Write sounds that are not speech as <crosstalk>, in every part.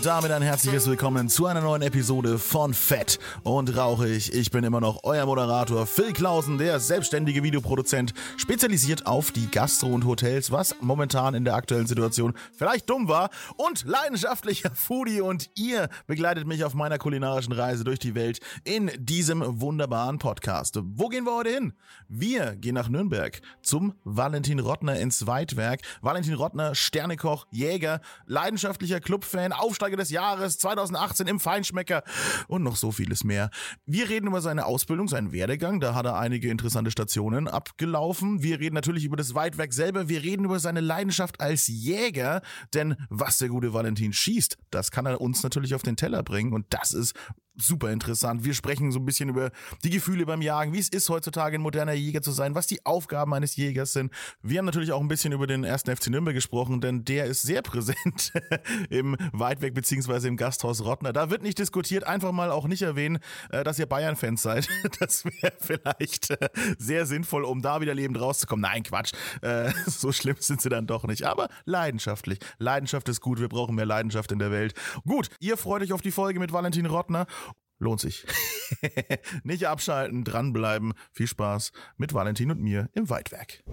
Und damit ein herzliches Willkommen zu einer neuen Episode von Fett und Rauchig. Ich bin immer noch euer Moderator Phil Klausen, der selbstständige Videoproduzent, spezialisiert auf die Gastro und Hotels, was momentan in der aktuellen Situation vielleicht dumm war und leidenschaftlicher Foodie und ihr begleitet mich auf meiner kulinarischen Reise durch die Welt in diesem wunderbaren Podcast. Wo gehen wir heute hin? Wir gehen nach Nürnberg zum Valentin Rottner ins Weitwerk. Valentin Rottner, Sternekoch, Jäger, leidenschaftlicher Clubfan, Aufsteiger des Jahres 2018 im Feinschmecker und noch so vieles mehr. Wir reden über seine Ausbildung, seinen Werdegang. Da hat er einige interessante Stationen abgelaufen. Wir reden natürlich über das Weitwerk selber. Wir reden über seine Leidenschaft als Jäger. Denn was der gute Valentin schießt, das kann er uns natürlich auf den Teller bringen. Und das ist super interessant. Wir sprechen so ein bisschen über die Gefühle beim Jagen, wie es ist heutzutage ein moderner Jäger zu sein, was die Aufgaben eines Jägers sind. Wir haben natürlich auch ein bisschen über den ersten FC Nürnberg gesprochen, denn der ist sehr <laughs> präsent im Weitweg beziehungsweise im Gasthaus Rottner. Da wird nicht diskutiert, einfach mal auch nicht erwähnen, äh, dass ihr Bayern-Fans seid. <laughs> Das wäre vielleicht äh, sehr sinnvoll, um da wieder lebend rauszukommen. Nein, Quatsch. Äh, so schlimm sind sie dann doch nicht. Aber leidenschaftlich. Leidenschaft ist gut. Wir brauchen mehr Leidenschaft in der Welt. Gut, ihr freut euch auf die Folge mit Valentin Rottner lohnt sich. <laughs> Nicht abschalten, dranbleiben. Viel Spaß mit Valentin und mir im Weitwerk.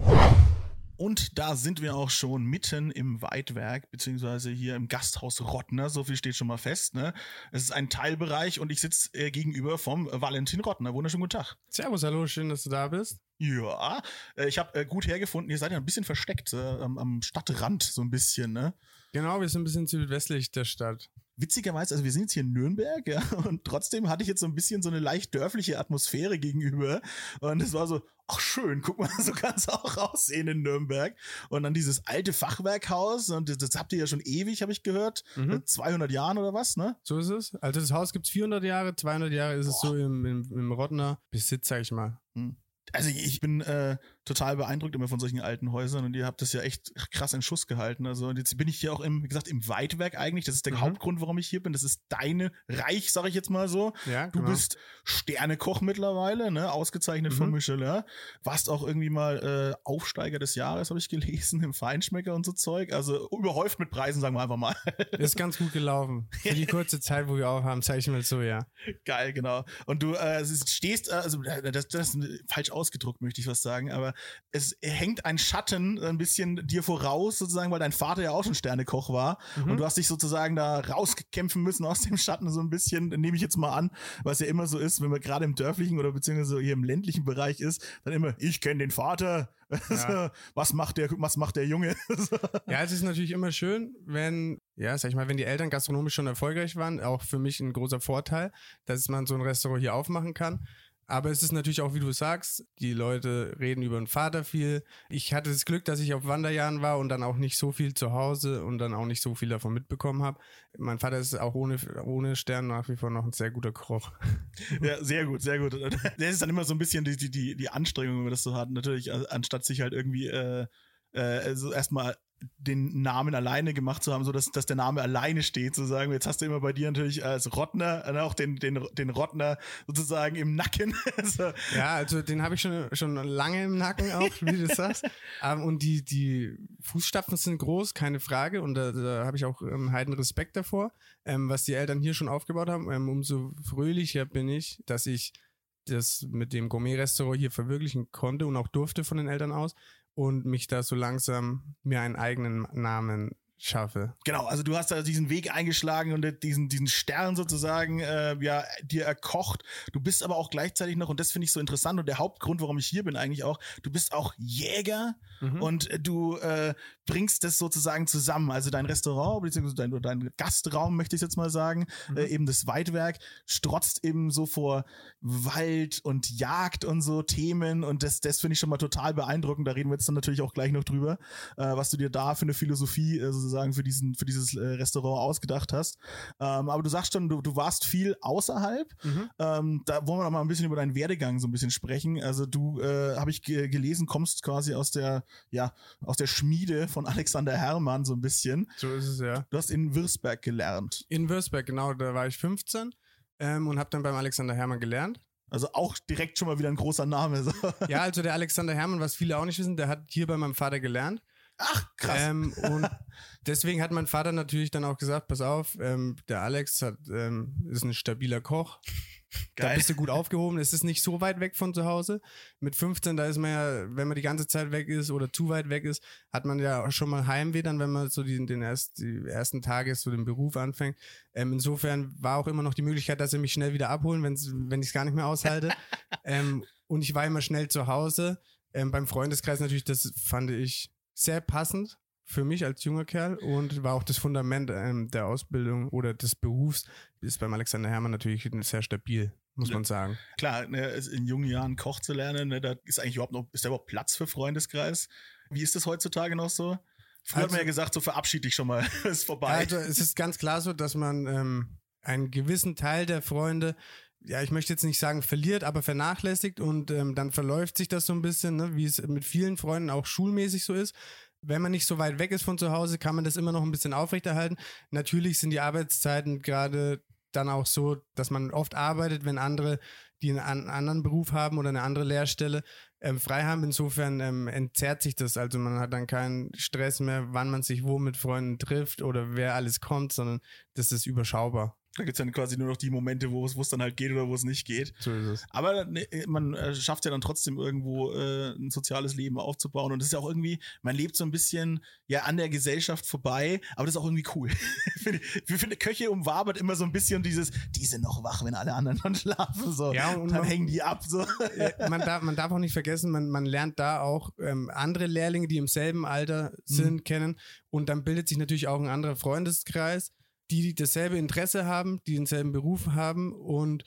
Und da sind wir auch schon mitten im Weitwerk, beziehungsweise hier im Gasthaus Rottner. So viel steht schon mal fest. Ne? Es ist ein Teilbereich und ich sitze äh, gegenüber vom Valentin Rottner. Wunderschönen guten Tag. Servus, hallo, schön, dass du da bist. Ja, äh, ich habe äh, gut hergefunden. Ihr seid ja ein bisschen versteckt, äh, am, am Stadtrand so ein bisschen. Ne? Genau, wir sind ein bisschen südwestlich der Stadt witzigerweise, also wir sind jetzt hier in Nürnberg, ja, <laughs> und trotzdem hatte ich jetzt so ein bisschen so eine leicht dörfliche Atmosphäre gegenüber. Und es war so, ach schön, guck mal, <laughs> so kann es auch aussehen in Nürnberg. Und dann dieses alte Fachwerkhaus, und das, das habt ihr ja schon ewig, habe ich gehört, mhm. 200 Jahren oder was, ne? So ist es. Also das Haus gibt's 400 Jahre, 200 Jahre ist Boah. es so im, im, im Rottner Besitz, sag ich mal. Hm also ich bin äh, total beeindruckt immer von solchen alten Häusern und ihr habt das ja echt krass in Schuss gehalten. Also jetzt bin ich hier auch im, wie gesagt, im Weitwerk eigentlich. Das ist der mhm. Hauptgrund, warum ich hier bin. Das ist deine Reich, sag ich jetzt mal so. Ja, du genau. bist Sternekoch mittlerweile, ne? Ausgezeichnet mhm. von Michelin. Warst auch irgendwie mal äh, Aufsteiger des Jahres, habe ich gelesen, <laughs> im Feinschmecker und so Zeug. Also überhäuft mit Preisen, sagen wir einfach mal. <laughs> Ist ganz gut gelaufen. Für die kurze Zeit, wo wir auch haben, zeige ich mal so, ja. Geil, genau. Und du äh, stehst, äh, also das, das ist falsch ausgedruckt, möchte ich was sagen, aber es hängt ein Schatten ein bisschen dir voraus, sozusagen, weil dein Vater ja auch schon Sternekoch war mhm. und du hast dich sozusagen da rauskämpfen müssen aus dem Schatten so ein bisschen, nehme ich jetzt mal an, was ja immer so ist, wenn man gerade im dörflichen oder beziehungsweise hier im ländlichen Bereich ist, dann immer, ich kenne den Vater, <laughs> ja. was macht der, was macht der Junge? <laughs> ja, es ist natürlich immer schön, wenn, ja, sag ich mal, wenn die Eltern gastronomisch schon erfolgreich waren, auch für mich ein großer Vorteil, dass man so ein Restaurant hier aufmachen kann. Aber es ist natürlich auch, wie du sagst, die Leute reden über den Vater viel. Ich hatte das Glück, dass ich auf Wanderjahren war und dann auch nicht so viel zu Hause und dann auch nicht so viel davon mitbekommen habe. Mein Vater ist auch ohne, ohne Stern nach wie vor noch ein sehr guter Koch. <laughs> Ja, sehr gut, sehr gut. Das <laughs> ist dann immer so ein bisschen die, die, die Anstrengung, wenn man das so hat. Natürlich, anstatt sich halt irgendwie äh, also erstmal den Namen alleine gemacht zu haben, so dass, dass der Name alleine steht, sozusagen. Jetzt hast du immer bei dir natürlich als Rottner äh, auch den, den, den Rottner sozusagen im Nacken. <laughs> so. Ja, also den habe ich schon, schon lange im Nacken auch, wie du sagst. Um, ähm, und die, die Fußstapfen sind groß, keine Frage. Und da, da habe ich auch ähm, heiden Respekt davor, ähm, was die Eltern hier schon aufgebaut haben. Ähm, umso fröhlicher bin ich, dass ich das mit dem Gourmet-Restaurant hier verwirklichen konnte und auch durfte von den Eltern aus und mich da so langsam mir einen eigenen Namen schaffe. Genau, also du hast da diesen Weg eingeschlagen und diesen, diesen Stern sozusagen äh, ja dir erkocht. Du bist aber auch gleichzeitig noch, und das finde ich so interessant und der Hauptgrund, warum ich hier bin eigentlich auch, du bist auch Jäger mhm. und du äh, bringst das sozusagen zusammen. Also dein Restaurant, beziehungsweise dein, dein Gastraum, möchte ich jetzt mal sagen, mhm. äh, eben das Weitwerk, strotzt eben so vor Wald und Jagd und so Themen und das, das finde ich schon mal total beeindruckend. Da reden wir jetzt dann natürlich auch gleich noch drüber, äh, was du dir da für eine Philosophie äh, sozusagen für diesen, für dieses äh, Restaurant ausgedacht hast. Ähm, aber du sagst schon, du, du warst viel außerhalb. Mhm. Ähm, da wollen wir noch mal ein bisschen über deinen Werdegang so ein bisschen sprechen. Also du, äh, habe ich gelesen, kommst quasi aus der, ja, aus der Schmiede von Alexander Herrmann so ein bisschen. So ist es, ja. Du hast in Würzberg gelernt. In Würzberg, genau, da war ich 15 ähm, und habe dann beim Alexander Hermann gelernt. Also auch direkt schon mal wieder ein großer Name. So. Ja, also der Alexander Hermann, was viele auch nicht wissen, der hat hier bei meinem Vater gelernt. Ach, krass. Ähm, <laughs> und deswegen hat mein Vater natürlich dann auch gesagt, pass auf, ähm, der Alex hat, ähm, ist ein stabiler Koch. Da Geil. bist du gut aufgehoben. Es ist nicht so weit weg von zu Hause. Mit 15, da ist man ja, wenn man die ganze Zeit weg ist oder zu weit weg ist, hat man ja auch schon mal Heimweh, dann wenn man so die, den erst, die ersten Tage so den Beruf anfängt. Ähm, insofern war auch immer noch die Möglichkeit, dass sie mich schnell wieder abholen, wenn's, wenn ich es gar nicht mehr aushalte. <laughs> ähm, und ich war immer schnell zu Hause. Ähm, beim Freundeskreis natürlich, das fand ich sehr passend für mich als junger Kerl und war auch das Fundament ähm, der Ausbildung oder des Berufs ist beim Alexander Hermann natürlich sehr stabil, muss man sagen. Klar, ne, in jungen Jahren Koch zu lernen, ne, da ist eigentlich überhaupt noch, ist da überhaupt Platz für Freundeskreis? Wie ist das heutzutage noch so? Früher hat man Also- ja gesagt, so verabschied dich schon mal, <laughs> ist vorbei. Also es ist ganz klar so, dass man ähm, einen gewissen Teil der Freunde, ja, ich möchte jetzt nicht sagen verliert, aber vernachlässigt und ähm, dann verläuft sich das so ein bisschen, ne, wie es mit vielen Freunden auch schulmäßig so ist. Wenn man nicht so weit weg ist von zu Hause, kann man das immer noch ein bisschen aufrechterhalten. Natürlich sind die Arbeitszeiten gerade dann auch so, dass man oft arbeitet, wenn andere, die einen an- anderen Beruf haben oder eine andere Lehrstelle, ähm, frei haben. Insofern ähm, entzerrt sich das. Also man hat dann keinen Stress mehr, wann man sich wo mit Freunden trifft oder wer alles kommt, sondern das ist überschaubar. Da gibt's dann quasi nur noch die Momente, wo es dann halt geht oder wo es nicht geht. So ist es. Aber ne, man äh, schafft ja dann trotzdem irgendwo äh, ein soziales Leben aufzubauen. Und das ist ja auch irgendwie, man lebt so ein bisschen ja an der Gesellschaft vorbei, aber das ist auch irgendwie cool. Ich <laughs> finde, ich finde, Köche umwabert immer so ein bisschen dieses, die sind noch wach, wenn alle anderen dann schlafen. So. Ja, und dann man- hängen die ab. So. Man, darf, man darf auch nicht vergessen, man, man lernt da auch ähm, andere Lehrlinge, die im selben Alter sind, kennen. Und dann bildet sich natürlich auch ein anderer Freundeskreis, die dasselbe Interesse haben, die denselben Beruf haben und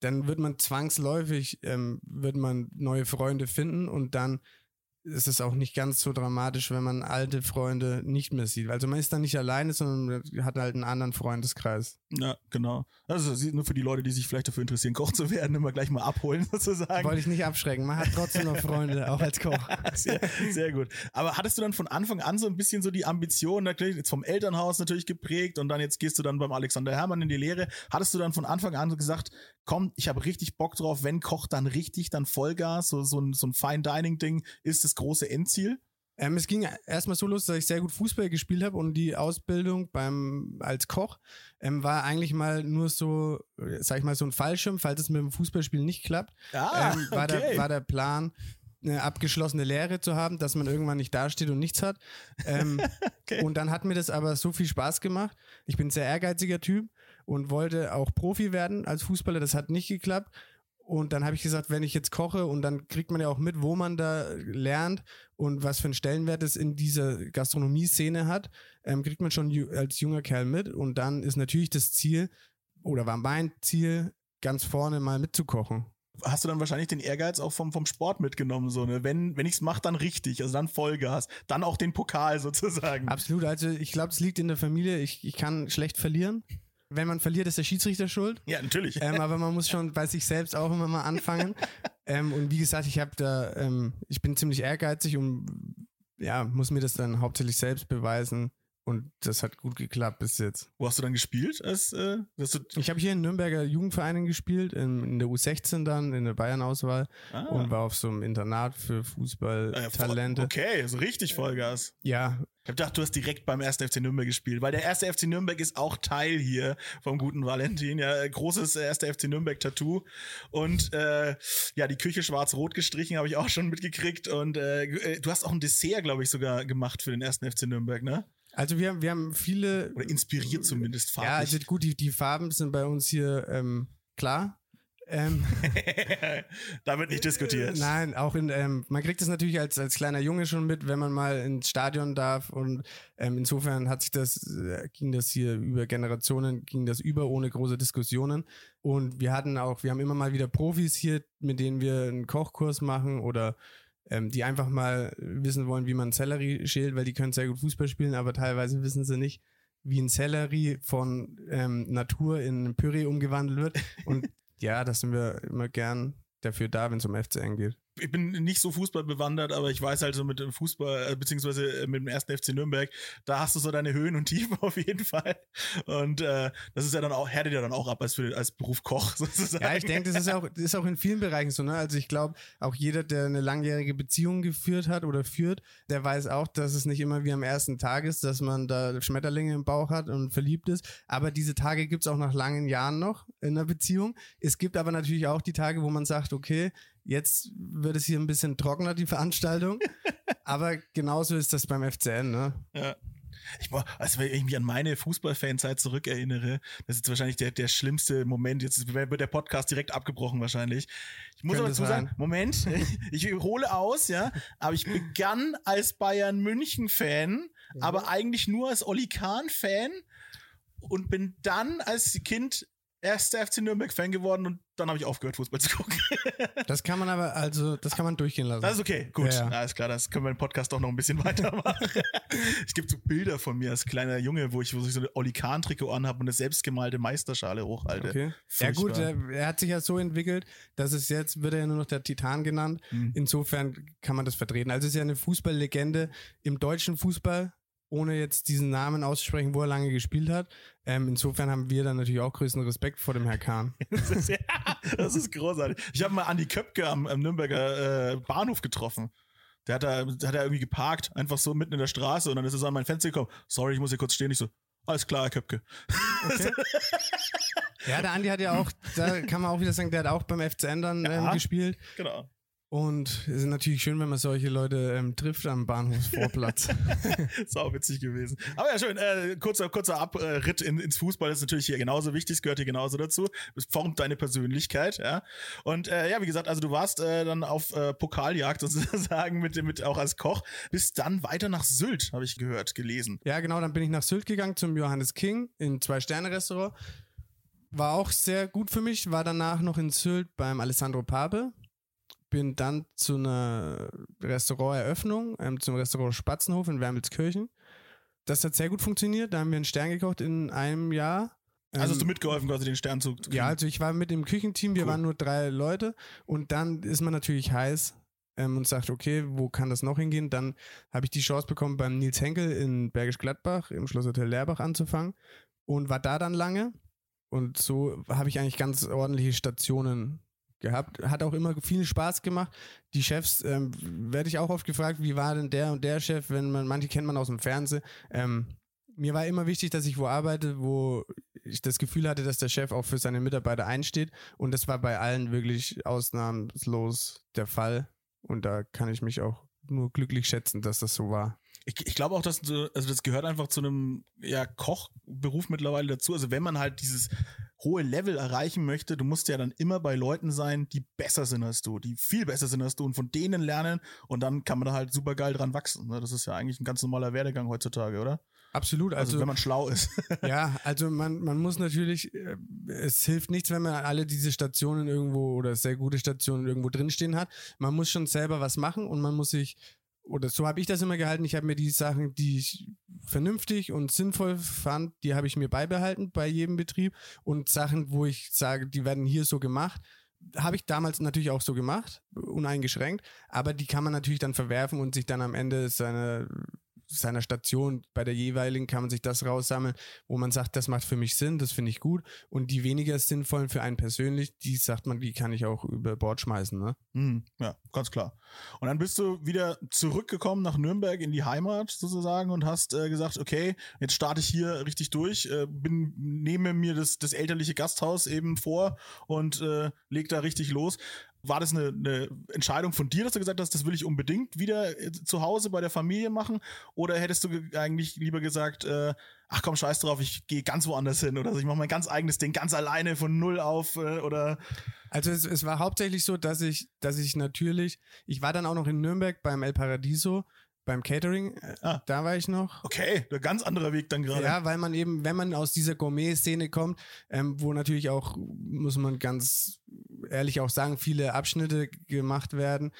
dann wird man zwangsläufig, ähm, wird man neue Freunde finden und dann ist es auch nicht ganz so dramatisch, wenn man alte Freunde nicht mehr sieht. Also man ist dann nicht alleine, sondern hat halt einen anderen Freundeskreis. Ja, genau. Also nur für die Leute, die sich vielleicht dafür interessieren, Koch zu werden, immer gleich mal abholen <laughs> sozusagen. Wollte ich nicht abschrecken. Man hat trotzdem noch Freunde, auch als Koch. <laughs> Sehr, sehr gut. Aber hattest du dann von Anfang an so ein bisschen so die Ambition, natürlich jetzt vom Elternhaus natürlich geprägt und dann jetzt gehst du dann beim Alexander Hermann in die Lehre. Hattest du dann von Anfang an so gesagt, komm, ich habe richtig Bock drauf, wenn Koch dann richtig, dann Vollgas, so, so ein, so ein Fine Dining Ding ist das große Endziel? Ähm, es ging erstmal so los, dass ich sehr gut Fußball gespielt habe und die Ausbildung beim als Koch ähm, war eigentlich mal nur so, sag ich mal, so ein Fallschirm, falls es mit dem Fußballspielen nicht klappt. Ah, ähm, war, okay. der, war der Plan, eine abgeschlossene Lehre zu haben, dass man irgendwann nicht dasteht und nichts hat. Ähm, <laughs> Okay. Und dann hat mir das aber so viel Spaß gemacht. Ich bin ein sehr ehrgeiziger Typ und wollte auch Profi werden als Fußballer. Das hat nicht geklappt. Und dann habe ich gesagt, wenn ich jetzt koche und dann kriegt man ja auch mit, wo man da lernt und was für einen Stellenwert es in dieser Gastronomie-Szene hat, ähm, kriegt man schon ju als junger Kerl mit. Und dann ist natürlich das Ziel oder war mein Ziel, ganz vorne mal mitzukochen. Hast du dann wahrscheinlich den Ehrgeiz auch vom, vom Sport mitgenommen, so, ne? Wenn, wenn ich's mache, dann richtig, also dann Vollgas, dann auch den Pokal sozusagen. Absolut. Also ich glaube, es liegt in der Familie. Ich, ich kann schlecht verlieren. Wenn man verliert, ist der Schiedsrichter schuld. Ja, natürlich. ähm, aber man muss schon bei sich selbst auch immer mal anfangen. <laughs> ähm, und wie gesagt, ich habe da, ähm, ich bin ziemlich ehrgeizig und ja, muss mir das dann hauptsächlich selbst beweisen. Und das hat gut geklappt bis jetzt. Wo hast du dann gespielt? Als, äh, Ich habe hier in Nürnberger Jugendvereinen gespielt, in, in der U16 dann, in der Bayern-Auswahl ah, und war auf so einem Internat für äh, Fußballtalente. Okay, so richtig Vollgas. Ja, Ich hab gedacht, du hast direkt beim 1. FC Nürnberg gespielt, weil der 1. FC Nürnberg ist auch Teil hier vom guten Valentin. Ja, großes 1. FC Nürnberg Tattoo. Und äh, ja, die Küche schwarz-rot gestrichen habe ich auch schon mitgekriegt. Und äh, äh, du hast auch ein Dessert, glaube ich, sogar gemacht für den 1. FC Nürnberg, ne? Also wir, wir haben viele Oder inspiriert zumindest Ja, farblich. also gut, die, die Farben sind bei uns hier ähm, klar. Ähm, <laughs> da wird nicht diskutiert. nein, auch in, ähm, man kriegt es natürlich als, als kleiner Junge schon mit, wenn man mal ins Stadion darf und ähm, insofern hat sich das, äh, ging das hier über Generationen, ging das über ohne große Diskussionen und wir hatten auch, wir haben immer mal wieder Profis hier, mit denen wir einen Kochkurs machen oder ähm, die einfach mal wissen wollen, wie man Sellerie schält, weil die können sehr gut Fußball spielen, aber teilweise wissen sie nicht, wie ein Sellerie von ähm, Natur in ein Püree umgewandelt wird. Und <laughs> ja, das sind wir immer gern dafür da, wenn es um FCN geht. Ich bin nicht so Fußball bewandert, aber ich weiß halt so mit dem Fußball, äh, beziehungsweise äh, mit dem ersten FC Nürnberg, da hast du so deine Höhen und Tiefen <laughs> auf jeden Fall. Und äh, das ist ja dann auch, härtet ja dann auch ab als, für, als Beruf Koch <laughs> sozusagen. Ja, ich denke, das ist auch, das ist auch in vielen Bereichen so, ne? Also ich glaube, auch jeder, der eine langjährige Beziehung geführt hat oder führt, der weiß auch, dass es nicht immer wie am ersten Tag ist, dass man da Schmetterlinge im Bauch hat und verliebt ist. Aber diese Tage gibt's auch nach langen Jahren noch in einer Beziehung. Es gibt aber natürlich auch die Tage, wo man sagt, okay, Jetzt wird es hier ein bisschen trockener, die Veranstaltung. <laughs> aber genauso ist das beim FCN, ne? Ja. Ich, also wenn ich mich an meine Fußballfanzeit zurückerinnere, das ist wahrscheinlich der, der schlimmste Moment. Jetzt wird der Podcast direkt abgebrochen wahrscheinlich. Ich muss aber zu sagen, Moment, <laughs> ich hole aus, ja, aber ich begann als Bayern München Fan, mhm. aber eigentlich nur als Oli Kahn Fan und bin dann als Kind erster FC Nürnberg-Fan geworden und dann habe ich aufgehört, Fußball zu gucken. <laughs> das kann man aber, also, das kann man durchgehen lassen. Das ist okay, gut. Ja, ja. Alles klar, das können wir im Podcast auch noch ein bisschen <laughs> weitermachen. <laughs> es gibt so Bilder von mir als kleiner Junge, wo ich, wo ich so ein Oli Kahn-Trikot anhabe und eine selbstgemalte Meisterschale hochhalte. Okay. Ja, gut, er, er, hat sich ja so entwickelt, dass es jetzt, wird er ja nur noch der Titan genannt. Mhm. Insofern kann man das vertreten. Also, es ist ja eine Fußballlegende im deutschen Fußball ohne jetzt diesen Namen auszusprechen, wo er lange gespielt hat. Ähm, insofern haben wir dann natürlich auch größten Respekt vor dem Herrn Kahn. <laughs> das, ist, ja, das ist großartig. Ich habe mal Andi Köpke am, am Nürnberger äh, Bahnhof getroffen. Der hat da, der hat da irgendwie geparkt, einfach so mitten in der Straße und dann ist er so an mein Fenster gekommen. Sorry, ich muss hier kurz stehen. Ich so, alles klar, Herr Köpke. Okay. <laughs> ja, der Andi hat ja auch, da kann man auch wieder sagen, der hat auch beim FCN dann ja, ähm, gespielt. Genau. Und es ist natürlich schön, wenn man solche Leute ähm, trifft am Bahnhofsvorplatz. <laughs> Sau witzig gewesen. Aber ja, schön. Äh, kurzer, kurzer Abritt in, ins Fußball ist natürlich hier genauso wichtig, es gehört hier genauso dazu. Es formt deine Persönlichkeit, ja. Und äh, ja, wie gesagt, also du warst äh, dann auf äh, Pokaljagd <laughs> sozusagen mit, mit auch als Koch, bist dann weiter nach Sylt, habe ich gehört, gelesen. Ja, genau, dann bin ich nach Sylt gegangen zum Johannes King in Zwei-Sterne-Restaurant. War auch sehr gut für mich, war danach noch in Sylt beim Alessandro Pape bin dann zu einer Restauranteröffnung, ähm, zum Restaurant Spatzenhof in Wermelskirchen. Das hat sehr gut funktioniert. Da haben wir einen Stern gekocht in einem Jahr. Also hast du ähm, mitgeholfen, quasi den Stern zu kriegen? Ja, also ich war mit dem Küchenteam, wir cool. waren nur drei Leute und dann ist man natürlich heiß ähm, und sagt, okay, wo kann das noch hingehen? Dann habe ich die Chance bekommen, beim Nils Henkel in Bergisch Gladbach im Schlosshotel Leerbach anzufangen und war da dann lange. Und so habe ich eigentlich ganz ordentliche Stationen gehabt. Hat auch immer viel Spaß gemacht. Die Chefs, ähm, werde ich auch oft gefragt, wie war denn der und der Chef, wenn man, manche kennt man aus dem Fernsehen. Ähm, mir war immer wichtig, dass ich wo arbeite, wo ich das Gefühl hatte, dass der Chef auch für seine Mitarbeiter einsteht. Und das war bei allen wirklich ausnahmslos der Fall. Und da kann ich mich auch nur glücklich schätzen, dass das so war. Ich, ich glaube auch, dass also das gehört einfach zu einem ja, Kochberuf mittlerweile dazu. Also wenn man halt dieses hohe Level erreichen möchte, du musst ja dann immer bei Leuten sein, die besser sind als du, die viel besser sind als du und von denen lernen und dann kann man da halt super geil dran wachsen. Ne? Das ist ja eigentlich ein ganz normaler Werdegang heutzutage, oder? Absolut. Also, also wenn man schlau ist. <laughs> ja, also man, man muss natürlich, äh, es hilft nichts, wenn man alle diese Stationen irgendwo oder sehr gute Stationen irgendwo drinstehen hat. Man muss schon selber was machen und man muss sich oder so habe ich das immer gehalten. Ich habe mir die Sachen, die ich vernünftig und sinnvoll fand, die habe ich mir beibehalten bei jedem Betrieb. Und Sachen, wo ich sage, die werden hier so gemacht, habe ich damals natürlich auch so gemacht, uneingeschränkt. Aber die kann man natürlich dann verwerfen und sich dann am Ende seiner seiner Station bei der jeweiligen kann man sich das raussammeln, wo man sagt, das macht für mich Sinn, das finde ich gut. Und die weniger sinnvollen für einen persönlich, die sagt man, die kann ich auch über Bord schmeißen. Ne? Mhm, ja, ganz klar. Und dann bist du wieder zurückgekommen nach Nürnberg in die Heimat sozusagen und hast äh, gesagt, okay, jetzt starte ich hier richtig durch, äh, bin, nehme mir das, das elterliche Gasthaus eben vor und äh, leg da richtig los. War das eine, eine Entscheidung von dir, dass du gesagt hast, das will ich unbedingt wieder äh, zu Hause bei der Familie machen? Oder hättest du eigentlich lieber gesagt, äh, ach komm, scheiß drauf, ich gehe ganz woanders hin oder ich mache mein ganz eigenes Ding ganz alleine von null auf äh, oder also es, es war hauptsächlich so, dass ich, dass ich natürlich, ich war dann auch noch in Nürnberg beim El Paradiso beim Catering, äh, ah. da war ich noch. Okay, ein ganz anderer Weg dann gerade. Ja, weil man eben, wenn man aus dieser Gourmet-Szene kommt, ähm, wo natürlich auch, muss man ganz ehrlich auch sagen, viele Abschnitte gemacht werden,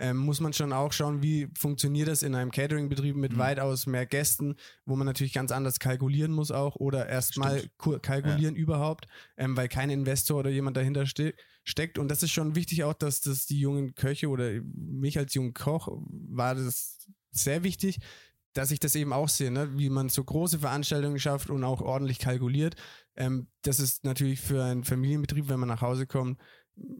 ähm, muss man schon auch schauen, wie funktioniert das in einem Catering-Betrieb mit Mhm. weitaus mehr Gästen, wo man natürlich ganz anders kalkulieren muss auch oder erstmal kalkulieren überhaupt, ähm, weil kein Investor oder jemand dahinter ste steckt. Und das ist schon wichtig auch, dass das die jungen Köche oder mich als jungen Koch war das sehr wichtig, dass ich das eben auch sehe, ne? wie man so große Veranstaltungen schafft und auch ordentlich kalkuliert. Ähm, das ist natürlich für einen Familienbetrieb, wenn man nach Hause kommt,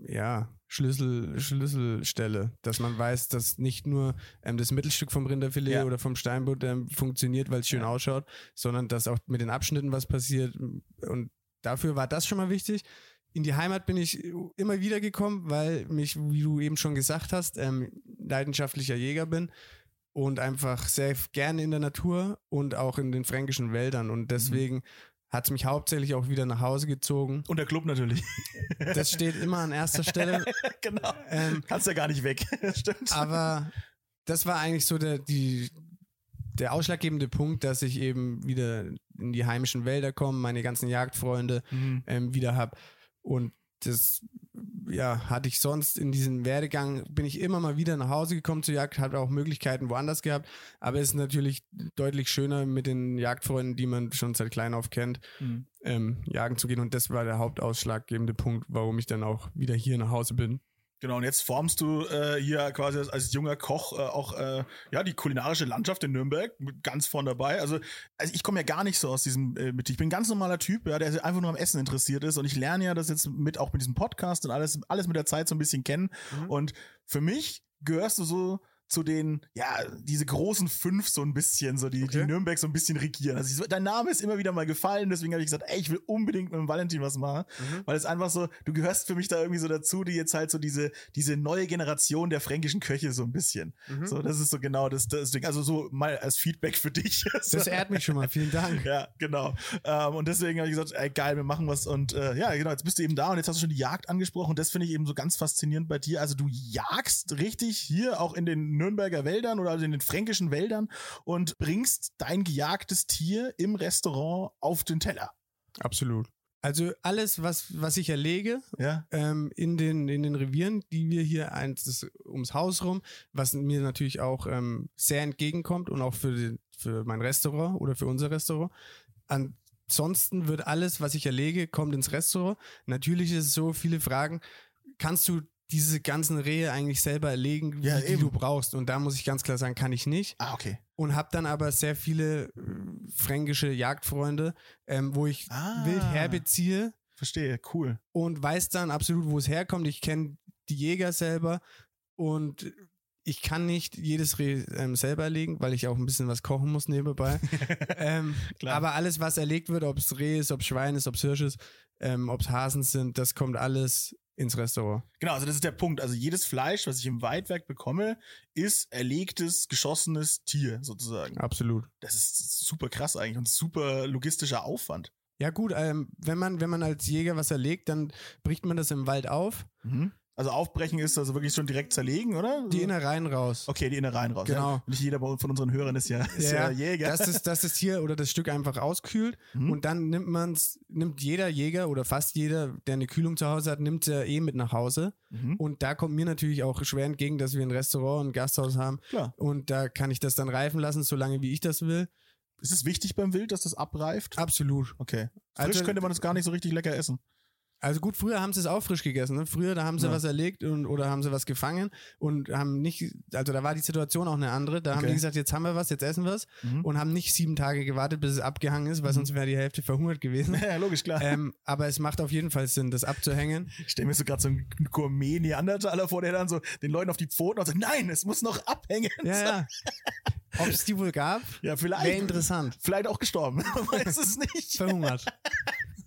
ja, Schlüssel, Schlüsselstelle, dass man weiß, dass nicht nur ähm, das Mittelstück vom Rinderfilet Ja. oder vom Steinbutt ähm, funktioniert, weil es schön Ja. ausschaut, sondern dass auch mit den Abschnitten was passiert. Und dafür war das schon mal wichtig. In die Heimat bin ich immer wieder gekommen, weil mich, wie du eben schon gesagt hast, ähm, leidenschaftlicher Jäger bin und einfach sehr gerne in der Natur und auch in den fränkischen Wäldern. Und deswegen hat es mich hauptsächlich auch wieder nach Hause gezogen. Und der Club natürlich. Das steht immer an erster Stelle. <laughs> genau. Ähm, Kannst ja gar nicht weg. <laughs> Stimmt. aber das war eigentlich so der, die, der ausschlaggebende Punkt, dass ich eben wieder in die heimischen Wälder komme, meine ganzen Jagdfreunde Mhm. ähm, wieder habe. Und das ja, hatte ich sonst in diesem Werdegang, bin ich immer mal wieder nach Hause gekommen zur Jagd, hatte auch Möglichkeiten woanders gehabt, aber es ist natürlich deutlich schöner mit den Jagdfreunden, die man schon seit klein auf kennt, Mhm. ähm, jagen zu gehen. Und das war der hauptausschlaggebende Punkt, warum ich dann auch wieder hier nach Hause bin. Genau, und jetzt formst du äh, hier quasi als, als junger Koch äh, auch äh, ja die kulinarische Landschaft in Nürnberg ganz vorn dabei. Also, also ich komme ja gar nicht so aus diesem äh, mit. Ich bin ein ganz normaler Typ, ja, der einfach nur am Essen interessiert ist und ich lerne ja das jetzt mit auch mit diesem Podcast und alles alles mit der Zeit so ein bisschen kennen. Mhm. Und für mich gehörst du so zu den, ja, diese großen fünf so ein bisschen, so die, die Okay. Nürnberg so ein bisschen regieren. Also ich, dein Name ist immer wieder mal gefallen, deswegen habe ich gesagt, ey, ich will unbedingt mit dem Valentin was machen. Weil es einfach so, du gehörst für mich da irgendwie so dazu, die jetzt halt so diese, diese neue Generation der fränkischen Köche so ein bisschen. Mhm. So, das ist so genau das, das Ding. Also so mal als Feedback für dich. <laughs> Das ehrt mich schon mal, vielen Dank. <laughs> Ja, genau. Ähm, und deswegen habe ich gesagt, ey, geil, wir machen was. Und äh, ja, genau, jetzt bist du eben da und jetzt hast du schon die Jagd angesprochen. Und das finde ich eben so ganz faszinierend bei dir. Also du jagst richtig hier auch in den Nürnberger Wäldern oder also in den fränkischen Wäldern und bringst dein gejagtes Tier im Restaurant auf den Teller. Absolut. Also alles, was, was ich erlege Ja. ähm, in, den, in den Revieren, die wir hier eins ums Haus rum, was mir natürlich auch ähm, sehr entgegenkommt und auch für, den, für mein Restaurant oder für unser Restaurant. Ansonsten wird alles, was ich erlege, kommt ins Restaurant. Natürlich ist es so, viele fragen, kannst du diese ganzen Rehe eigentlich selber erlegen, Ja, wie die eben. du brauchst? Und da muss ich ganz klar sagen, kann ich nicht Ah, okay. und habe dann aber sehr viele äh, fränkische Jagdfreunde, ähm, wo ich Ah. wild herbeziehe Verstehe, cool. und weiß dann absolut, wo es herkommt. Ich kenne die Jäger selber und ich kann nicht jedes Reh ähm, selber erlegen, weil ich auch ein bisschen was kochen muss nebenbei. <laughs> ähm, aber alles, was erlegt wird, ob es Reh ist, ob es Schwein ist, ob es Hirsch ist, ähm, ob es Hasen sind, das kommt alles ins Restaurant. Genau, also das ist der Punkt. Also jedes Fleisch, was ich im Weidwerk bekomme, ist erlegtes, geschossenes Tier sozusagen. Absolut. Das ist super krass eigentlich und super logistischer Aufwand. Ja gut, ähm, wenn man wenn man als Jäger was erlegt, dann bricht man das im Wald auf, Mhm. Also aufbrechen ist also wirklich schon direkt zerlegen, oder? die Innereien raus. Okay, die Innereien raus. Genau. Ja. Nicht jeder von unseren Hörern ist ja, <laughs> ist ja, Jäger. Dass das, dass das Tier oder das Stück einfach auskühlt Mhm. und dann nimmt man's, nimmt jeder Jäger oder fast jeder, der eine Kühlung zu Hause hat, nimmt er eh mit nach Hause. Mhm. Und da kommt mir natürlich auch schwer entgegen, dass wir ein Restaurant, ein Gasthaus haben. Klar. Und da kann ich das dann reifen lassen, solange wie ich das will. Ist es wichtig beim Wild, dass das abreift? Absolut. Okay. Frisch Also- könnte man das gar nicht so richtig lecker essen. Also gut, früher haben sie es auch frisch gegessen. Ne? Früher, da haben sie Ja. was erlegt und, oder haben sie was gefangen und haben nicht, also da war die Situation auch eine andere. Da haben Okay. die gesagt, jetzt haben wir was, jetzt essen wir es Mhm. und haben nicht sieben Tage gewartet, bis es abgehangen ist, weil sonst wäre die Hälfte verhungert gewesen. <laughs> Ja, logisch, klar. ähm, aber es macht auf jeden Fall Sinn, das abzuhängen. Ich stelle mir so gerade so einen Gourmet-Neandertaler vor, der dann so den Leuten auf die Pfoten und sagt, nein, es muss noch abhängen. Ja, ja. <laughs> Ob es die wohl gab, Ja, wäre vielleicht. interessant. Vielleicht auch gestorben. <laughs> Man weiß es nicht. Verhungert.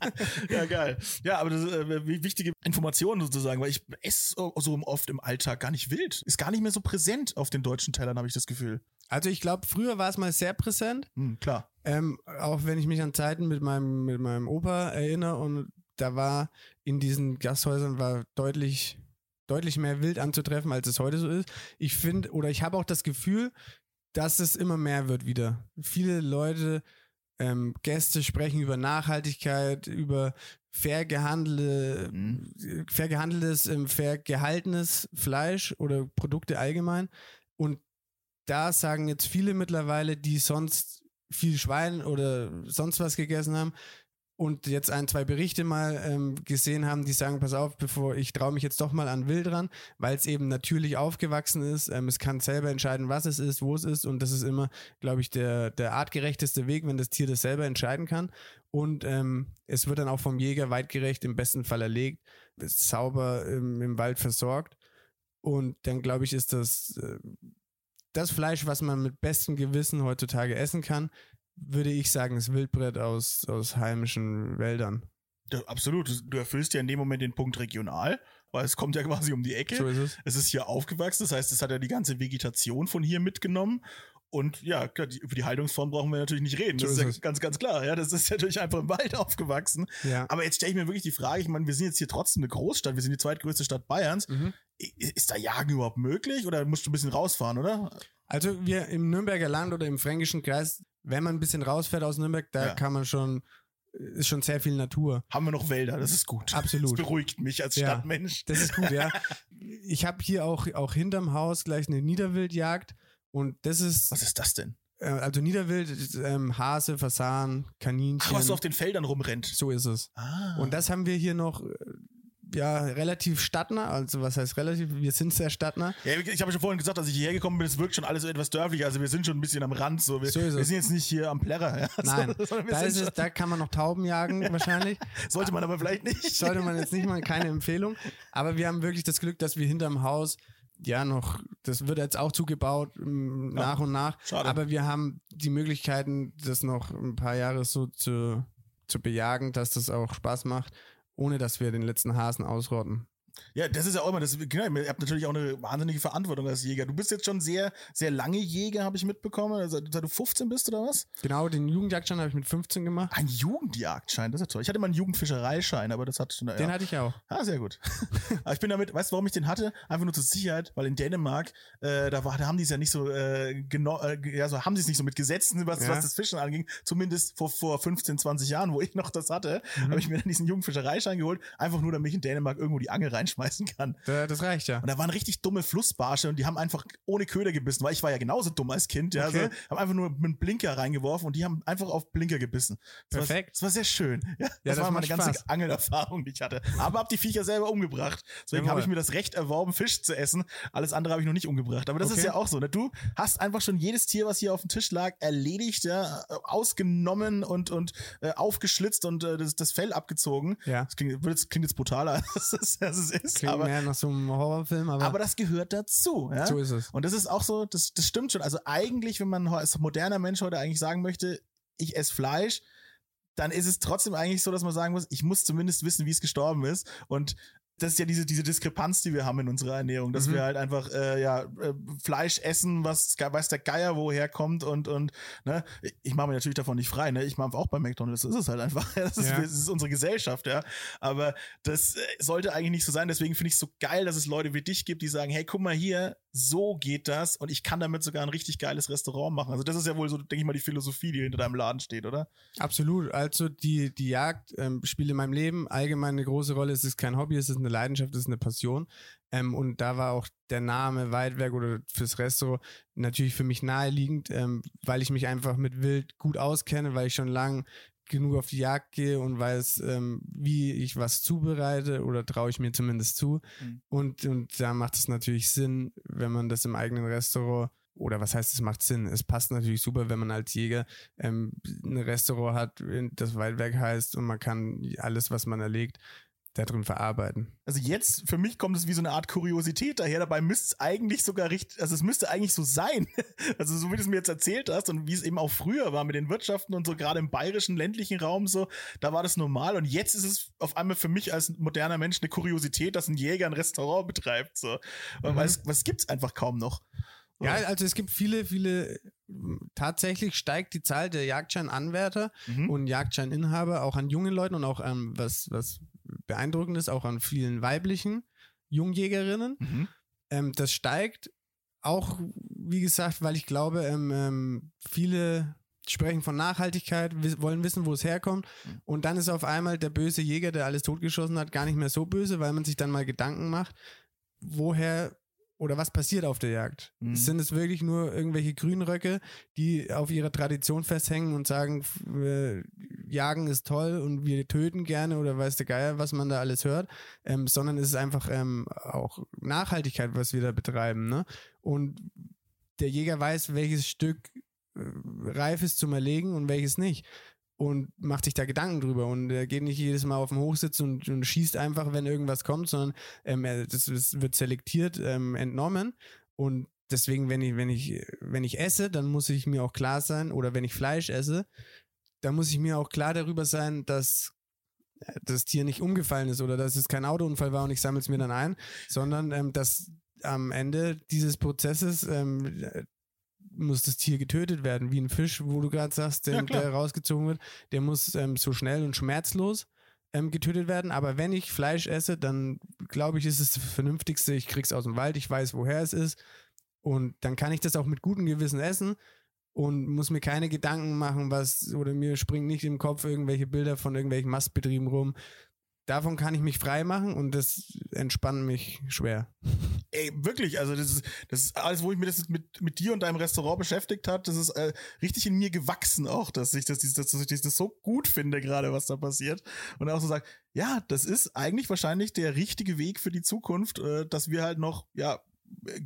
<laughs> Ja, geil. Ja, aber das ist äh, wichtige Informationen sozusagen, weil ich esse so so oft im Alltag gar nicht wild. Ist gar nicht mehr so präsent auf den deutschen Tellern, habe ich das Gefühl. Also ich glaube, früher war es mal sehr präsent. Hm, klar. Ähm, auch wenn ich mich an Zeiten mit meinem, mit meinem Opa erinnere und da war in diesen Gasthäusern war deutlich, deutlich mehr Wild anzutreffen, als es heute so ist. Ich finde, oder ich habe auch das Gefühl, dass es immer mehr wird wieder. Viele Leute ähm, Gäste sprechen über Nachhaltigkeit, über fair, gehandelte, Mhm. fair gehandeltes, ähm, fair gehaltenes Fleisch oder Produkte allgemein. Und da sagen jetzt viele mittlerweile, die sonst viel Schwein oder sonst was gegessen haben und jetzt ein, zwei Berichte mal ähm, gesehen haben, die sagen, pass auf, bevor ich traue mich jetzt doch mal an Wild ran, weil es eben natürlich aufgewachsen ist. Ähm, es kann selber entscheiden, was es ist, wo es ist und das ist immer, glaube ich, der, der artgerechteste Weg, wenn das Tier das selber entscheiden kann. Und ähm, es wird dann auch vom Jäger weitgerecht im besten Fall erlegt, sauber ähm, im Wald versorgt. Und dann, glaube ich, ist das äh, das Fleisch, was man mit bestem Gewissen heutzutage essen kann, würde ich sagen, ist Wildbrett aus, aus heimischen Wäldern. Ja, absolut. Du- erfüllst ja in dem Moment den Punkt regional, weil es kommt ja <laughs> quasi um die Ecke. So ist es. Es ist hier aufgewachsen, das heißt, es hat ja die ganze Vegetation von hier mitgenommen. Und ja, klar, die, über die Haltungsform brauchen wir natürlich nicht reden. Das So ist ja ist es. ganz, ganz klar. Ja, das ist natürlich einfach im Wald <laughs> aufgewachsen. Ja. Aber jetzt stelle ich mir wirklich die Frage, ich meine, wir sind jetzt hier trotzdem eine Großstadt, wir sind die zweitgrößte Stadt Bayerns. Mhm. Ist da Jagen überhaupt möglich oder musst du ein bisschen rausfahren, oder? Also wir im Nürnberger Land oder im fränkischen Kreis, wenn man ein bisschen rausfährt aus Nürnberg, da Ja. kann man schon, ist schon sehr viel Natur. Haben wir noch Wälder, das ist gut. Absolut. Das beruhigt mich als Ja. Stadtmensch. Das ist gut, ja. Ich habe hier auch, auch hinterm Haus gleich eine Niederwildjagd und das ist, Was ist das denn? äh, also Niederwild, ähm, Hase, Fasan, Kaninchen. Ach, was so auf den Feldern rumrennt. so ist es. Ah. Und das haben wir hier noch, äh, ja, relativ stadtnah, also was heißt relativ, wir sind sehr stadtnah. Ja, ich habe schon vorhin gesagt, als ich hierher gekommen bin, es wirkt schon alles so etwas dörflicher. Also wir sind schon ein bisschen am Rand. So. Wir, So ist wir sind jetzt nicht hier am Plärrer. Ja? <laughs> Nein, So, da, ist es, da kann man noch Tauben jagen <laughs> wahrscheinlich. sollte man aber vielleicht nicht. Sollte man jetzt nicht mal keine Empfehlung. Aber wir haben wirklich das Glück, dass wir hinterm Haus ja noch, das wird jetzt auch zugebaut m, nach und nach. schade. Aber wir haben die Möglichkeiten, das noch ein paar Jahre so zu, zu bejagen, dass das auch Spaß macht, ohne dass wir den letzten Hasen ausrotten. Ja, das ist ja auch immer, das, genau, ihr habt natürlich auch eine wahnsinnige Verantwortung als Jäger. Du bist jetzt schon sehr, sehr lange Jäger, habe ich mitbekommen. Also, seit du 15 bist oder was? Genau, den Jugendjagdschein habe ich mit 15 gemacht. Ein Jugendjagdschein, das ist ja toll. Ich hatte mal einen Jugendfischereischein, aber das hat schon. Den ja. hatte ich auch. Ah, sehr gut. <laughs> Aber ich bin damit, weißt du, warum ich den hatte? Einfach nur zur Sicherheit, weil in Dänemark, äh, da, war, da haben die es ja nicht so, äh, genau, äh, ja, so haben sie es nicht so mit Gesetzen, was, Ja. was das Fischen anging. Zumindest vor, vor 15, 20 Jahren, wo ich noch das hatte, Mhm. habe ich mir dann diesen Jugendfischereischein geholt, einfach nur, damit ich in Dänemark irgendwo die Angel reinschmeißen kann. Da- Das reicht ja. Und da waren richtig dumme Flussbarsche und die haben einfach ohne Köder gebissen, weil ich war ja genauso dumm als Kind. Ja, Okay. so, haben einfach nur mit einem Blinker reingeworfen und die haben einfach auf Blinker gebissen. Das War, Perfekt. das war sehr schön. Ja, das, das war meine macht ganze Spaß. Angelerfahrung, die ich hatte. Aber hab die Viecher selber umgebracht. Deswegen habe ich mir das Recht erworben, Fisch zu essen. Alles andere habe ich noch nicht umgebracht. Aber das ist Okay. ja auch so. Ne? Du hast einfach schon jedes Tier, was hier auf dem Tisch lag, erledigt, ja, ausgenommen und, und äh, aufgeschlitzt und äh, das, das Fell abgezogen. Ja. Das klingt, jetzt- klingt jetzt brutaler, als es, als es ist. Klingt aber mehr nach so einem Horrorfilm, aber, aber das gehört dazu. Ja? so ist es. Und das ist auch so, das, das stimmt schon. Also eigentlich, wenn man als moderner Mensch heute eigentlich sagen möchte, ich esse Fleisch, dann ist es trotzdem eigentlich so, dass man sagen muss, ich muss zumindest wissen, wie es gestorben ist. Und das ist ja diese, diese Diskrepanz, die wir haben in unserer Ernährung, dass Mhm. wir halt einfach äh, ja, äh, Fleisch essen, was weiß der Geier woher kommt und, und ne, ich mache mich natürlich davon nicht frei, ne? Ich mache auch bei McDonalds, das ist es halt einfach. <laughs> Das ist, Ja. das ist unsere Gesellschaft, ja. Aber das äh, sollte eigentlich nicht so sein. Deswegen finde ich es so geil, dass es Leute wie dich gibt, die sagen, hey, guck mal hier, so geht das und ich kann damit sogar ein richtig geiles Restaurant machen. Also das ist ja wohl so, denke ich mal, die Philosophie, die hinter deinem Laden steht, oder? Absolut. Also die, die Jagd ähm, spielt in meinem Leben allgemein eine große Rolle. Es ist kein Hobby, es ist eine Leidenschaft, es ist eine Passion. Ähm, und da war auch der Name Weidwerk oder fürs Restaurant natürlich für mich naheliegend, ähm, weil ich mich einfach mit Wild gut auskenne, weil ich schon lang genug auf die Jagd gehe und weiß, ähm, wie ich was zubereite oder traue ich mir zumindest zu. Mhm. Und, und da macht es natürlich Sinn, wenn man das im eigenen Restaurant oder was heißt, es macht Sinn? Es passt natürlich super, wenn man als Jäger ähm, ein Restaurant hat, das Waldwerk heißt und man kann alles, was man erlegt, da drin verarbeiten. Also jetzt, für mich kommt es wie so eine Art Kuriosität daher. Dabei müsste es eigentlich sogar richtig, also es müsste eigentlich so sein. <laughs> Also so wie du es mir jetzt erzählt hast und wie es eben auch früher war mit den Wirtschaften und so, gerade im bayerischen ländlichen Raum so, da war das normal. Und jetzt ist es auf einmal für mich als moderner Mensch eine Kuriosität, dass ein Jäger ein Restaurant betreibt. So. Mhm. Weil es, was gibt's einfach kaum noch. Ja, also es gibt viele, viele, tatsächlich steigt die Zahl der Jagdscheinanwärter Mhm. und Jagdscheininhaber auch an jungen Leuten und auch an, was, was beeindruckend ist, auch an vielen weiblichen Jungjägerinnen. Mhm. Ähm, das steigt auch, wie gesagt, weil ich glaube, ähm, ähm, viele sprechen von Nachhaltigkeit, wollen wissen, wo es herkommt. Und dann ist auf einmal der böse Jäger, der alles totgeschossen hat, gar nicht mehr so böse, weil man sich dann mal Gedanken macht, woher oder was passiert auf der Jagd? Mhm. Sind es wirklich nur irgendwelche Grünröcke, die auf ihrer Tradition festhängen und sagen, äh, Jagen ist toll und wir töten gerne oder weiß der Geier, was man da alles hört, ähm, sondern es ist einfach ähm, auch Nachhaltigkeit, was wir da betreiben. Ne? Und der Jäger weiß, welches Stück äh, reif ist zum Erlegen und welches nicht. Und macht sich da Gedanken drüber. Und er geht nicht jedes Mal auf den Hochsitz und, und schießt einfach, wenn irgendwas kommt, sondern ähm, er, das, das wird selektiert, ähm, entnommen. Und deswegen, wenn ich, wenn ich, wenn ich esse, dann muss ich mir auch klar sein, oder wenn ich Fleisch esse, dann muss ich mir auch klar darüber sein, dass äh, das Tier nicht umgefallen ist oder dass es kein Autounfall war und ich sammle es mir dann ein, sondern ähm, dass am Ende dieses Prozesses ähm, äh, muss das Tier getötet werden, wie ein Fisch, wo du gerade sagst, der, Ja, der rausgezogen wird, der muss ähm, so schnell und schmerzlos ähm, getötet werden. Aber wenn ich Fleisch esse, dann glaube ich, ist es das Vernünftigste. Ich krieg's aus dem Wald, ich weiß, woher es ist. Und dann kann ich das auch mit gutem Gewissen essen und muss mir keine Gedanken machen, was, oder mir springen nicht im Kopf irgendwelche Bilder von irgendwelchen Mastbetrieben rum. Davon kann ich mich frei machen und das entspannt mich schwer. Ey, wirklich, also das ist, das ist alles, wo ich mir das mit, mit dir und deinem Restaurant beschäftigt hat, das ist äh, richtig in mir gewachsen auch, dass ich das, dass, ich das so gut finde gerade, was da passiert. Und auch so sage, ja, das ist eigentlich wahrscheinlich der richtige Weg für die Zukunft, äh, dass wir halt noch, ja,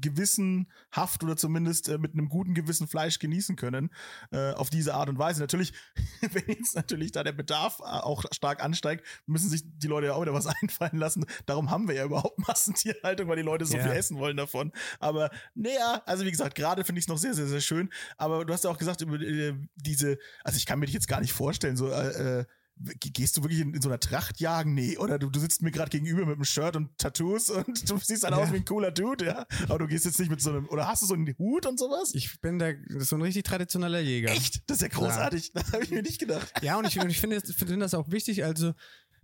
gewissenhaft oder zumindest äh, mit einem guten Gewissen Fleisch genießen können, äh, auf diese Art und Weise. Natürlich, <laughs> wenn jetzt natürlich da der Bedarf äh, auch stark ansteigt, müssen sich die Leute ja auch wieder was <laughs> einfallen lassen. Darum haben wir ja überhaupt <laughs> Massentierhaltung, weil die Leute so Ja. viel essen wollen davon. Aber naja, also wie gesagt, gerade finde ich es noch sehr, sehr, sehr schön. Aber du hast ja auch gesagt, über äh, diese, also ich kann mir dich jetzt gar nicht vorstellen, so äh, äh, Gehst du wirklich in, in so einer Tracht jagen? Nee, oder du, du sitzt mir gerade gegenüber mit einem Shirt und Tattoos <laughs> und du siehst dann Ja. aus wie ein cooler Dude, ja. Aber du gehst jetzt nicht mit so einem, oder hast du so einen Hut und sowas? Ich bin da so ein richtig traditioneller Jäger. Echt? Das ist ja großartig. Das habe ich mir nicht gedacht. Ja, und ich, und ich finde, das- finde das auch wichtig. Also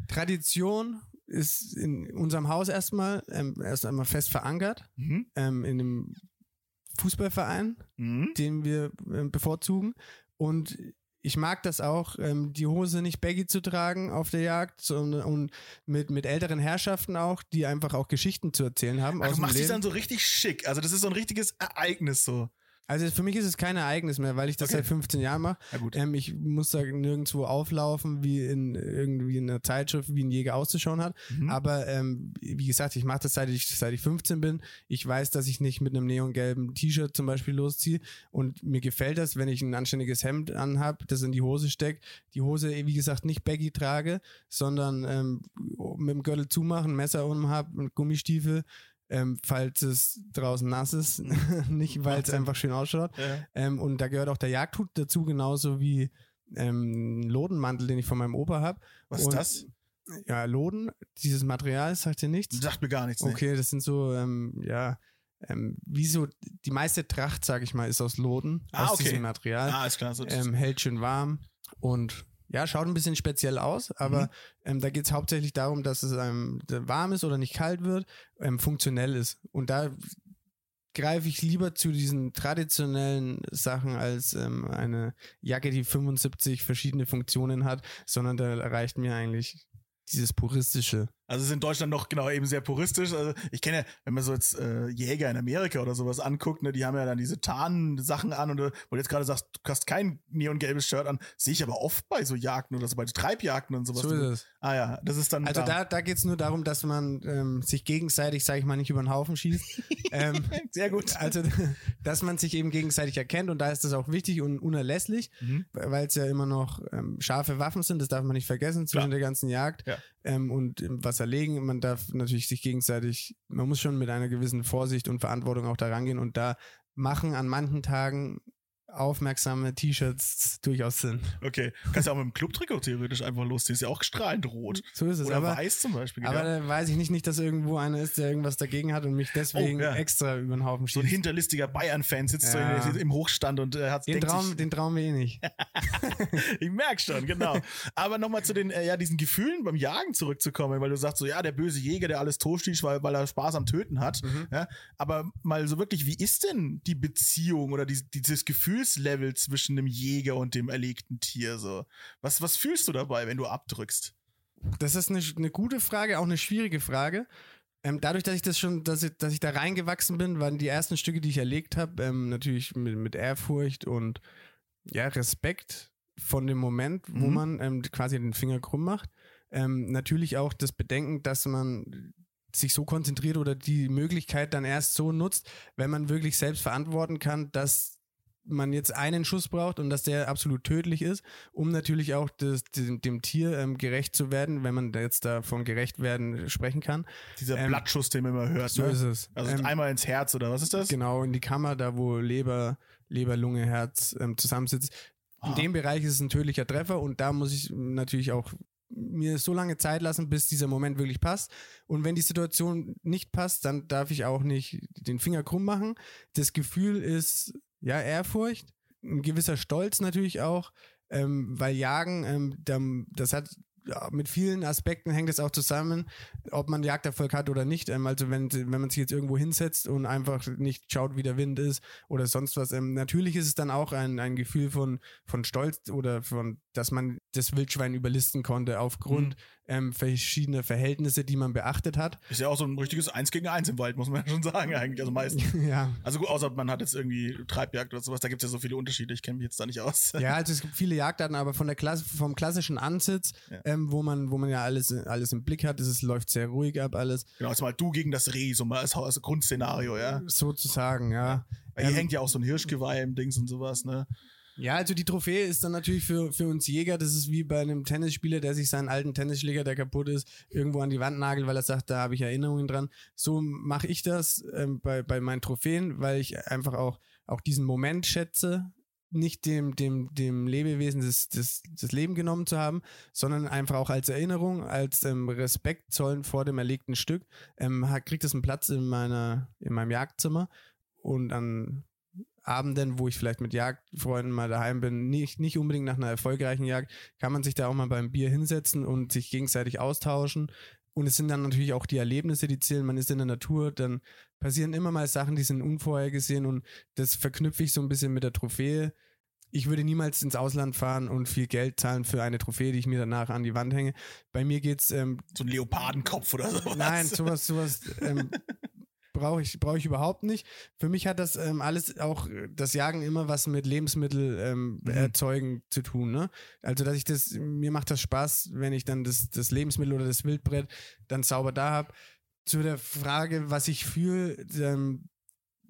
Tradition ist in unserem Haus erstmal ähm, erst einmal fest verankert, Mhm. ähm, in einem Fußballverein, Mhm. den wir ähm, bevorzugen. Und ich mag das auch, ähm, die Hose nicht baggy zu tragen auf der Jagd sondern, und mit, mit älteren Herrschaften auch, die einfach auch Geschichten zu erzählen haben. Ach, aus du machst Leben. dann so richtig schick. Also das ist so ein richtiges Ereignis so. Also für mich ist es kein Ereignis mehr, weil ich das Okay. seit 15 Jahren mache. Ja. Ähm, ich muss da nirgendwo auflaufen, wie in irgendwie in einer Zeitschrift, wie ein Jäger auszuschauen hat. Mhm. Aber ähm, wie gesagt, ich mache das seit ich, seit ich 15 bin. Ich weiß, dass ich nicht mit einem neongelben T-Shirt zum Beispiel losziehe. Und mir gefällt das, wenn ich ein anständiges Hemd anhab, das in die Hose steckt. Die Hose, wie gesagt, nicht baggy trage, sondern ähm, mit dem Gürtel zumachen, Messer um hab, und Gummistiefel. Ähm, falls es draußen nass ist, <laughs> nicht weil es einfach schön ausschaut. Ja. Ähm, und da gehört auch der Jagdhut dazu, genauso wie ähm, ein Lodenmantel, den ich von meinem Opa habe. Was ist Und- das? Ja, Loden, dieses Material sagt dir nichts. Sagt mir gar nichts. Nee. Okay, das sind so, ähm, ja, ähm, wie so, die meiste Tracht, sag ich mal, ist aus Loden, Ah, aus okay. diesem Material. Ah, ist klar. So, ähm, hält schön warm und ja, schaut ein bisschen speziell aus, aber Mhm. ähm, da geht es hauptsächlich darum, dass es ähm, warm ist oder nicht kalt wird, ähm, funktionell ist. Und da greife ich lieber zu diesen traditionellen Sachen als ähm, eine Jacke, die 75 verschiedene Funktionen hat, sondern da reicht mir eigentlich dieses puristische. Also es ist in Deutschland noch genau eben sehr puristisch. Also ich kenne ja, wenn man so jetzt äh, Jäger in Amerika oder sowas anguckt, ne, die haben ja dann diese Tarn-Sachen an und äh, wo du jetzt gerade sagst, du hast kein neongelbes Shirt an, sehe ich aber oft bei so Jagden oder so bei Treibjagden und sowas. So ist es. Ah ja, das ist dann Also da, da geht es nur darum, dass man ähm, sich gegenseitig, sag ich mal, nicht über den Haufen schießt. <laughs> ähm, sehr gut. also, dass man sich eben gegenseitig erkennt und da ist das auch wichtig und unerlässlich, Mhm. weil es ja immer noch ähm, scharfe Waffen sind, das darf man nicht vergessen zwischen Klar. der ganzen Jagd Ja. Ähm, und ähm, was erlegen. Man darf natürlich sich gegenseitig, man muss schon mit einer gewissen Vorsicht und Verantwortung auch da rangehen und da machen an manchen Tagen aufmerksame T-Shirts durchaus Sinn. Okay. Kannst ja auch mit dem Clubtrikot theoretisch einfach losziehen. Ist ja auch strahlend rot. So ist es. Oder aber weiß zum Beispiel. aber ja. da weiß ich nicht, nicht, dass irgendwo einer ist, der irgendwas dagegen hat und mich deswegen Oh, ja. extra über den Haufen so ein schießt. hinterlistiger Bayern-Fan sitzt Ja. so in, im Hochstand und äh, hat Den Traum, sich, den trauen wir eh nicht. <laughs> Ich merk schon, genau. Aber nochmal zu den, äh, ja, diesen Gefühlen beim Jagen zurückzukommen, weil du sagst so, ja, der böse Jäger, der alles totsticht, weil, weil er Spaß am Töten hat. Mhm. Ja, aber mal so wirklich, wie ist denn die Beziehung oder die, dieses Gefühl Gefühlslevel zwischen dem Jäger und dem erlegten Tier? So? Was, was fühlst du dabei, wenn du abdrückst? Das ist eine, eine gute Frage, auch eine schwierige Frage. Ähm, dadurch, dass ich das schon, dass ich, dass ich da reingewachsen bin, waren die ersten Stücke, die ich erlegt habe, ähm, natürlich mit, mit Ehrfurcht und ja, Respekt von dem Moment, wo Mhm. man ähm, quasi den Finger krumm macht. Ähm, natürlich auch das Bedenken, dass man sich so konzentriert oder die Möglichkeit dann erst so nutzt, wenn man wirklich selbst verantworten kann, dass man jetzt einen Schuss braucht und dass der absolut tödlich ist, um natürlich auch das, dem, dem Tier ähm, gerecht zu werden, wenn man jetzt da von gerecht werden sprechen kann. Dieser Ähm, Blattschuss, den man immer hört. So ne? ist es. Also Ähm, einmal ins Herz oder was ist das? Genau, in die Kammer, da wo Leber, Leber, Lunge, Herz ähm, zusammensitzt. In Ah. dem Bereich ist es ein tödlicher Treffer und da muss ich natürlich auch mir so lange Zeit lassen, bis dieser Moment wirklich passt. Und wenn die Situation nicht passt, dann darf ich auch nicht den Finger krumm machen. Das Gefühl ist, ja, Ehrfurcht, ein gewisser Stolz natürlich auch, ähm, weil Jagen, ähm, das hat ja, mit vielen Aspekten hängt es auch zusammen, ob man Jagderfolg hat oder nicht. Ähm, also wenn, wenn man sich jetzt irgendwo hinsetzt und einfach nicht schaut, wie der Wind ist oder sonst was. Ähm, natürlich ist es dann auch ein, ein Gefühl von, von Stolz oder von, dass man das Wildschwein überlisten konnte aufgrund ähm, verschiedener Verhältnisse, die man beachtet hat. Ist ja auch so ein richtiges Eins gegen Eins im Wald, muss man ja schon sagen, <laughs> eigentlich. Also meistens. ja. Also gut, außer man hat jetzt irgendwie Treibjagd oder sowas, da gibt es ja so viele Unterschiede, ich kenne mich jetzt da nicht aus. <laughs> Ja, also es gibt viele Jagdarten, aber von der Klasse, vom klassischen Ansitz, Ja. ähm, wo man, wo man ja alles, alles im Blick hat, es läuft sehr ruhig ab alles. Genau, jetzt mal du gegen das Reh, so mal als, als Grundszenario, ja. Sozusagen, ja. Weil hier Ähm, hängt ja auch so ein Hirschgeweih im Dings und sowas, ne? Ja, also die Trophäe ist dann natürlich für, für uns Jäger, das ist wie bei einem Tennisspieler, der sich seinen alten Tennisschläger, der kaputt ist, irgendwo an die Wand nagelt, weil er sagt, da habe ich Erinnerungen dran. So mache ich das ähm, bei, bei meinen Trophäen, weil ich einfach auch, auch diesen Moment schätze, nicht dem, dem, dem Lebewesen das, das, das Leben genommen zu haben, sondern einfach auch als Erinnerung, als ähm, Respekt zollen vor dem erlegten Stück, ähm, hat- kriegt es einen Platz in meiner, in meinem Jagdzimmer und an Abenden, wo ich vielleicht mit Jagdfreunden mal daheim bin, nicht, nicht unbedingt nach einer erfolgreichen Jagd, kann man sich da auch mal beim Bier hinsetzen und sich gegenseitig austauschen. Und es sind dann natürlich auch die Erlebnisse, die zählen. Man ist in der Natur, dann passieren immer mal Sachen, die sind unvorhergesehen und das verknüpfe ich so ein bisschen mit der Trophäe. Ich würde niemals ins Ausland fahren und viel Geld zahlen für eine Trophäe, die ich mir danach an die Wand hänge. Bei mir geht's ähm, So ein Leopardenkopf oder sowas. Nein, sowas, sowas ähm, <laughs> brauche ich, brauche ich überhaupt nicht. Für mich hat das ähm, alles auch das Jagen immer was mit Lebensmittel ähm, Mhm. erzeugen zu tun. Ne? Also dass ich das, mir macht das Spaß, wenn ich dann das, das Lebensmittel oder das Wildbrett dann sauber da habe. Zu der Frage, was ich fühle, ähm,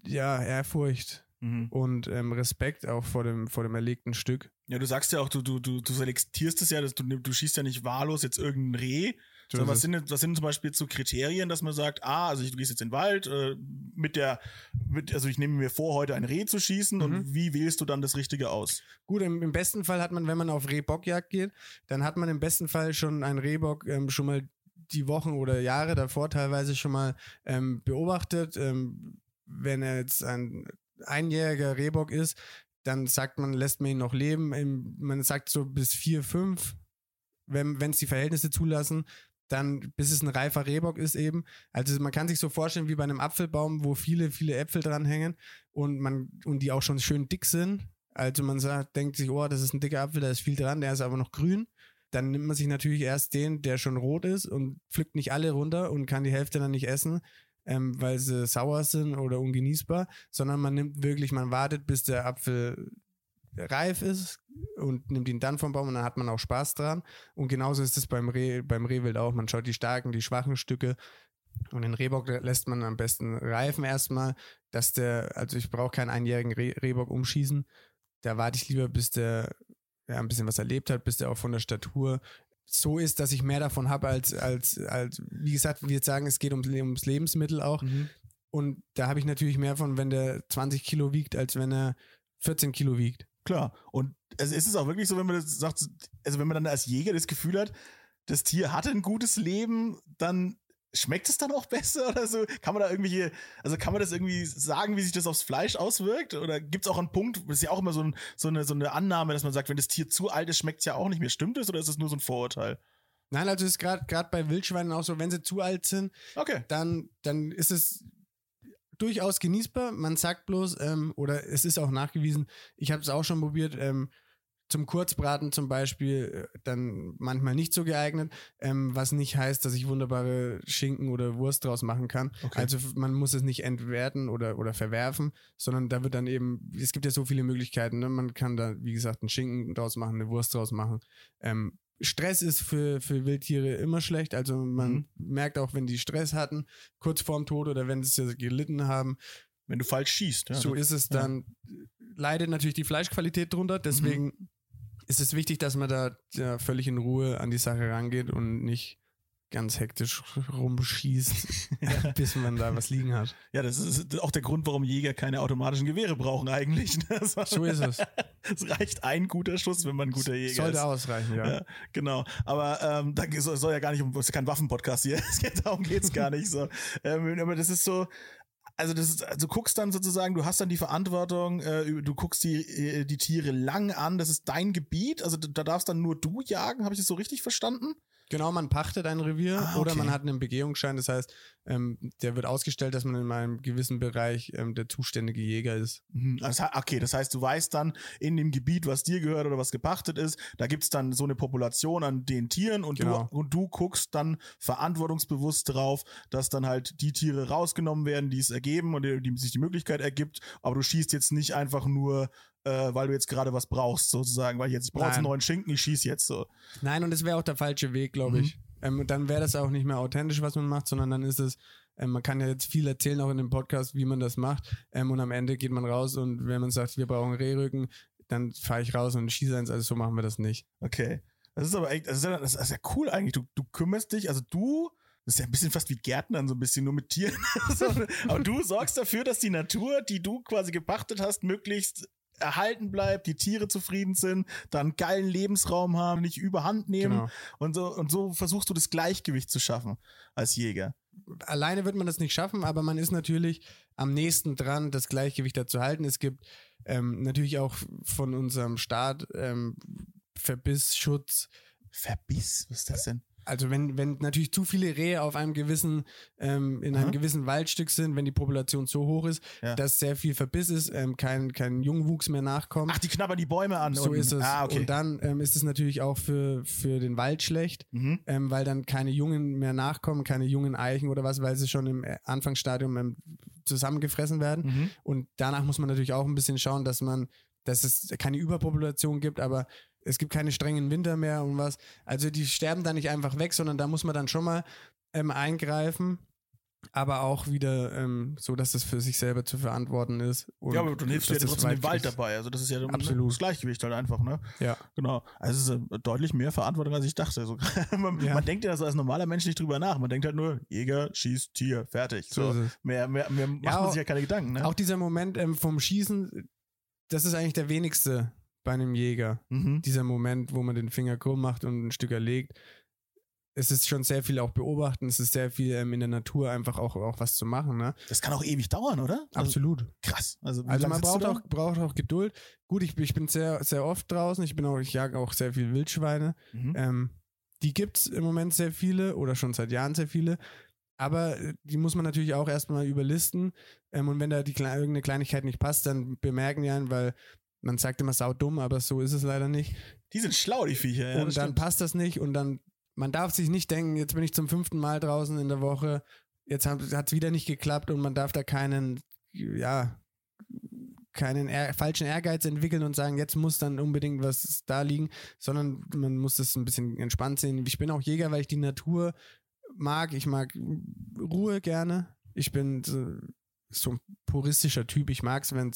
ja, Ehrfurcht Mhm. und ähm, Respekt auch vor dem, vor dem erlegten Stück. Ja, du sagst ja auch, du, du, du, du selektierst es ja, dass du, du schießt ja nicht wahllos jetzt irgendein Reh. So was sind, was sind zum Beispiel so Kriterien, dass man sagt, ah, also ich, du gehst jetzt in den Wald, äh, mit der, mit, also ich nehme mir vor, heute ein Reh zu schießen und Mhm. wie wählst du dann das Richtige aus? Gut, im, im besten Fall hat man, wenn man auf Rehbockjagd geht, dann hat man im besten Fall schon einen Rehbock ähm, schon mal die Wochen oder Jahre davor teilweise schon mal ähm, beobachtet. Ähm, wenn er jetzt ein einjähriger Rehbock ist, dann sagt man, lässt man ihn noch leben. Man sagt so bis vier, fünf, wenn es die Verhältnisse zulassen, dann bis es ein reifer Rehbock ist eben. Also man kann sich so vorstellen wie bei einem Apfelbaum, wo viele, viele Äpfel dranhängen und man und die auch schon schön dick sind. Also man sagt, denkt sich, oh, das ist ein dicker Apfel, da ist viel dran, der ist aber noch grün. Dann nimmt man sich natürlich erst den, der schon rot ist und pflückt nicht alle runter und kann die Hälfte dann nicht essen, ähm, weil sie sauer sind oder ungenießbar, sondern man nimmt wirklich, man wartet, bis der Apfel reif ist und nimmt ihn dann vom Baum und dann hat man auch Spaß dran. Und genauso ist es beim, Reh, beim Rehwild auch. Man schaut die starken, die schwachen Stücke und den Rehbock lässt man am besten reifen erstmal, dass der, also ich brauche keinen einjährigen Reh, Rehbock umschießen. Da warte ich lieber, bis der ja, ein bisschen was erlebt hat, bis der auch von der Statur so ist, dass ich mehr davon habe als, als, als, wie gesagt, wir jetzt sagen, es geht ums, ums Lebensmittel auch. Und da habe ich natürlich mehr von, wenn der 20 Kilo wiegt, als wenn er 14 Kilo wiegt. Klar. Und also ist es auch wirklich so, wenn man das sagt, also wenn man dann als Jäger das Gefühl hat, das Tier hatte ein gutes Leben, dann schmeckt es dann auch besser <laughs> oder so? Kann man da irgendwelche, also kann man das irgendwie sagen, wie sich das aufs Fleisch auswirkt? Oder gibt es auch einen Punkt, das ist ja auch immer so, ein, so, eine, so eine Annahme, dass man sagt, wenn das Tier zu alt ist, schmeckt es ja auch nicht mehr. Stimmt das oder ist das nur so ein Vorurteil? Nein, also ist gerade gerade bei Wildschweinen auch so, wenn sie zu alt sind, Okay. dann, dann ist es durchaus genießbar. Man sagt bloß, ähm, oder es ist auch nachgewiesen, ich habe es auch schon probiert, ähm, zum Kurzbraten zum Beispiel äh, dann manchmal nicht so geeignet, ähm, was nicht heißt, dass ich wunderbare Schinken oder Wurst draus machen kann. Okay. Also man muss es nicht entwerten oder, oder verwerfen, sondern da wird dann eben, es gibt ja so viele Möglichkeiten, ne? man kann da, wie gesagt, einen Schinken draus machen, eine Wurst draus machen. Ähm, Stress ist für, für Wildtiere immer schlecht, also man Mhm. merkt auch, wenn die Stress hatten, kurz vorm Tod oder wenn sie gelitten haben, Wenn du falsch schießt. Ja, so ist es ja. dann, leidet natürlich die Fleischqualität drunter. Deswegen Mhm. ist es wichtig, dass man da ja, völlig in Ruhe an die Sache rangeht und nicht ganz hektisch rumschießt, <laughs> <laughs> bis man da was liegen hat. Ja, das ist auch der Grund, warum Jäger keine automatischen Gewehre brauchen eigentlich. ne? So ist es. <laughs> Es reicht ein guter Schuss, wenn man ein guter Jäger Sollte ist. ausreichen, ja. Ja, genau. Aber ähm, da soll, soll ja gar nicht um, das ist kein Waffenpodcast hier. Es geht- Darum geht's gar nicht so. Ähm, aber das ist so. Also das ist, also du guckst dann sozusagen, du hast dann die Verantwortung, äh, du guckst die, äh, die Tiere lang an, das ist dein Gebiet, also da da darfst dann nur du jagen, habe ich das so richtig verstanden? Genau, man pachtet ein Revier Ah, oder okay. man hat einen Begehungsschein. Das heißt, ähm, der wird ausgestellt, dass man in einem gewissen Bereich ähm, der zuständige Jäger ist. Mhm. Also, okay, das heißt, du weißt dann in dem Gebiet, was dir gehört oder was gepachtet ist, da gibt's dann so eine Population an den Tieren und, Genau. du, und du guckst dann verantwortungsbewusst drauf, dass dann halt die Tiere rausgenommen werden, die es ergeben und die, die sich die Möglichkeit ergibt, aber du schießt jetzt nicht einfach nur, äh, weil du jetzt gerade was brauchst, sozusagen, weil ich jetzt, ich brauche einen neuen Schinken, ich schieß jetzt so. Nein, und das wäre auch der falsche Weg, glaube Mhm. ich. Ähm, und dann wäre das auch nicht mehr authentisch, was man macht, sondern dann ist es, ähm, man kann ja jetzt viel erzählen, auch in dem Podcast, wie man das macht. Ähm, und am Ende geht man raus und wenn man sagt, wir brauchen Rehrücken, dann fahre ich raus und schieße eins. Also so machen wir das nicht. Okay. Das ist aber echt, das ist ja, das ist ja cool eigentlich. Du, du kümmerst dich, also du, das ist ja ein bisschen fast wie Gärtnern, so ein bisschen nur mit Tieren. <laughs> Aber du sorgst dafür, dass die Natur, die du quasi gepachtet hast, möglichst erhalten bleibt, die Tiere zufrieden sind, dann geilen Lebensraum haben, nicht überhand nehmen. Genau. Und so, und so versuchst du das Gleichgewicht zu schaffen als Jäger. Alleine wird man das nicht schaffen, aber man ist natürlich am nächsten dran, das Gleichgewicht da zu halten. Es gibt ähm, natürlich auch von unserem Staat ähm, Verbissschutz, Verbiss, was ist das denn? Also wenn, wenn natürlich zu viele Rehe auf einem gewissen, ähm, in einem Aha. gewissen Waldstück sind, wenn die Population so hoch ist, Ja. dass sehr viel Verbiss ist, ähm, kein, kein Jungwuchs mehr nachkommt. Ach, die knabbern die Bäume an. so und, ist es. Ah, okay. Und dann ähm, ist es natürlich auch für, für den Wald schlecht, mhm. ähm, weil dann keine Jungen mehr nachkommen, keine jungen Eichen oder was, weil sie schon im äh, Anfangsstadium ähm, zusammengefressen werden. Mhm. Und danach muss man natürlich auch ein bisschen schauen, dass man, dass es keine Überpopulation gibt, aber es gibt keine strengen Winter mehr und was. Also die sterben da nicht einfach weg, sondern da muss man dann schon mal ähm, eingreifen, aber auch wieder ähm, so, dass es für sich selber zu verantworten ist. Ja, aber dann hilfst du ja das trotzdem dem Wald dabei. Also das ist ja ne, Absolut. das Gleichgewicht halt einfach, ne? Ja. Genau. Also es ist äh, deutlich mehr Verantwortung, als ich dachte. So, <laughs> man, Ja. man denkt ja so als normaler Mensch nicht drüber nach. Man denkt halt nur, Jäger, schießt Tier, fertig. So So, mehr, mehr, mehr macht man auch- sich ja keine Gedanken, ne? Auch dieser Moment ähm, vom Schießen, das ist eigentlich der wenigste bei einem Jäger. mhm. dieser Moment, wo man den Finger krumm macht und ein Stück erlegt. Es ist schon sehr viel auch beobachten, es ist sehr viel ähm, in der Natur einfach auch, auch was zu machen, ne? Das kann auch ewig dauern, oder? Also, Absolut. krass. Also, wie Also lang man braucht auch, braucht auch Geduld. Gut, ich, ich bin sehr, sehr oft draußen, ich bin auch, ich jage auch sehr viel Wildschweine. Mhm. Ähm, die gibt's im Moment sehr viele oder schon seit Jahren sehr viele. Aber äh, die muss man natürlich auch erstmal überlisten. Ähm, und wenn da die, Kle- irgendeine Kleinigkeit nicht passt, dann bemerken die einen, weil man sagt immer saudumm, aber so ist es leider nicht. Die sind schlau, die Viecher. Ja, und dann stimmt. passt das nicht und dann, man darf sich nicht denken, jetzt bin ich zum fünften Mal draußen in der Woche, jetzt hat es wieder nicht geklappt und man darf da keinen, ja, keinen ehr falschen Ehrgeiz entwickeln und sagen, jetzt muss dann unbedingt was da liegen, sondern man muss das ein bisschen entspannt sehen. Ich bin auch Jäger, weil ich die Natur mag. Ich mag Ruhe gerne. Ich bin so, so ein puristischer Typ. Ich mag es, wenn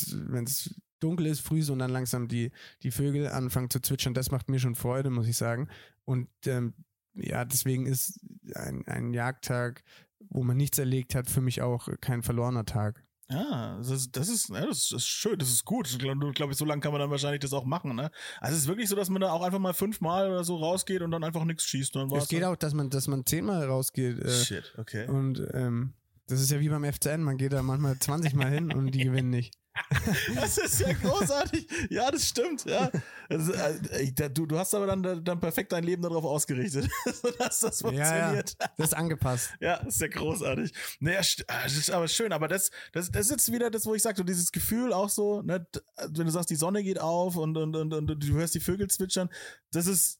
es dunkel ist, früh und dann langsam die, die Vögel anfangen zu zwitschern. Das macht mir schon Freude, muss ich sagen. Und ähm, ja, deswegen ist ein, ein Jagdtag, wo man nichts erlegt hat, für mich auch kein verlorener Tag. Ja, das ist, das ist, das ist schön, das ist gut. Ich glaube, glaub ich, so lange kann man dann wahrscheinlich das auch machen, ne? Also es ist wirklich so, dass man da auch einfach mal fünfmal oder so rausgeht und dann einfach nichts schießt. Und dann war's Es geht dann. auch, dass man, dass man zehnmal rausgeht. Äh, Shit, okay. und ähm, das ist ja wie beim FCN, man geht da manchmal 20 Mal hin und die <laughs> gewinnen nicht. <laughs> Das ist ja großartig. Ja, das stimmt. Ja. Äh, du, du hast aber dann, dann perfekt dein Leben darauf ausgerichtet, <laughs> dass das funktioniert. Ja, ja. Das ist angepasst. Ja, das ist ja großartig. Naja, ah, das ist aber schön. Aber das, das, das ist jetzt wieder das, wo ich sage, so dieses Gefühl auch so, ne, wenn du sagst, die Sonne geht auf und, und, und, und du hörst die Vögel zwitschern, das ist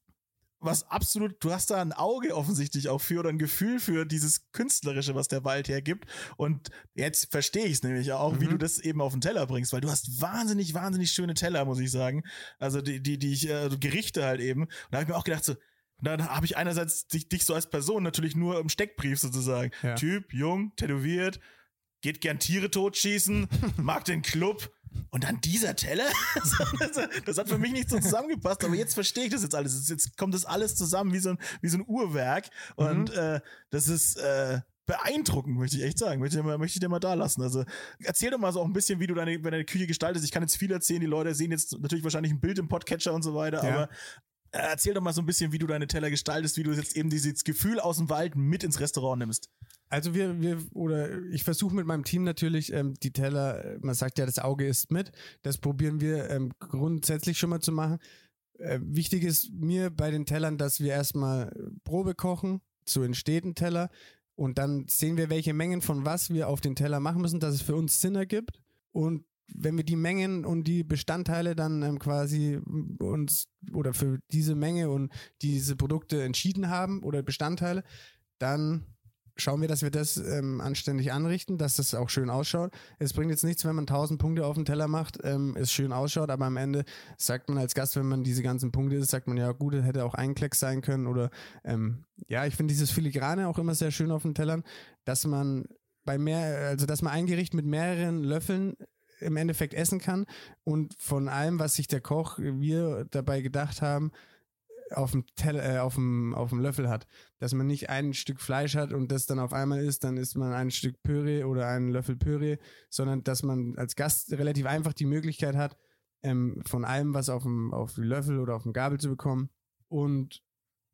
was absolut, du hast da ein Auge offensichtlich auch für oder ein Gefühl für dieses Künstlerische, was der Wald hergibt. Und jetzt verstehe ich es nämlich auch, mhm. wie du das eben auf den Teller bringst, weil du hast wahnsinnig, wahnsinnig schöne Teller, muss ich sagen. Also die, die, die ich, äh, Gerichte halt eben. Und da habe ich mir auch gedacht, so, dann habe ich einerseits dich, dich so als Person natürlich nur im Steckbrief sozusagen. Ja. Typ, jung, tätowiert, geht gern Tiere totschießen, <laughs> mag den Club, und dann dieser Teller? <laughs> das hat für mich nicht so zusammengepasst, aber jetzt verstehe ich das jetzt alles. Jetzt kommt das alles zusammen wie so ein, wie so ein Uhrwerk. Und mhm. äh, das ist äh, beeindruckend, möchte ich echt sagen. Möchte ich, dir mal, möchte ich dir mal da lassen. Also erzähl doch mal so auch ein bisschen, wie du deine, deine Küche gestaltest. Ich kann jetzt viel erzählen. Die Leute sehen jetzt natürlich wahrscheinlich ein Bild im Podcatcher und so weiter, ja. aber äh, erzähl doch mal so ein bisschen, wie du deine Teller gestaltest, wie du jetzt eben dieses Gefühl aus dem Wald mit ins Restaurant nimmst. Also wir, wir, oder ich versuche mit meinem Team natürlich ähm, die Teller, man sagt ja, das Auge ist mit. Das probieren wir ähm, grundsätzlich schon mal zu machen. Äh, wichtig ist mir bei den Tellern, dass wir erstmal Probe kochen, so entsteht Teller. Und dann sehen wir, welche Mengen von was wir auf den Teller machen müssen, dass es für uns Sinn ergibt. Und wenn wir die Mengen und die Bestandteile dann ähm, quasi uns oder für diese Menge und diese Produkte entschieden haben oder Bestandteile, dann schauen wir, dass wir das ähm, anständig anrichten, dass das auch schön ausschaut. Es bringt jetzt nichts, wenn man 1000 Punkte auf den Teller macht, ähm, es schön ausschaut, aber am Ende sagt man als Gast, wenn man diese ganzen Punkte ist, sagt man ja gut, das hätte auch ein Klecks sein können oder ähm, ja, ich finde dieses Filigrane auch immer sehr schön auf den Tellern, dass man bei mehr, also dass man ein Gericht mit mehreren Löffeln im Endeffekt essen kann und von allem, was sich der Koch, wir dabei gedacht haben, auf dem, Teller, äh, auf, dem, auf dem Löffel hat. Dass man nicht ein Stück Fleisch hat und das dann auf einmal isst, dann isst man ein Stück Püree oder einen Löffel Püree, sondern dass man als Gast relativ einfach die Möglichkeit hat, ähm, von allem was auf dem, auf dem Löffel oder auf dem Gabel zu bekommen und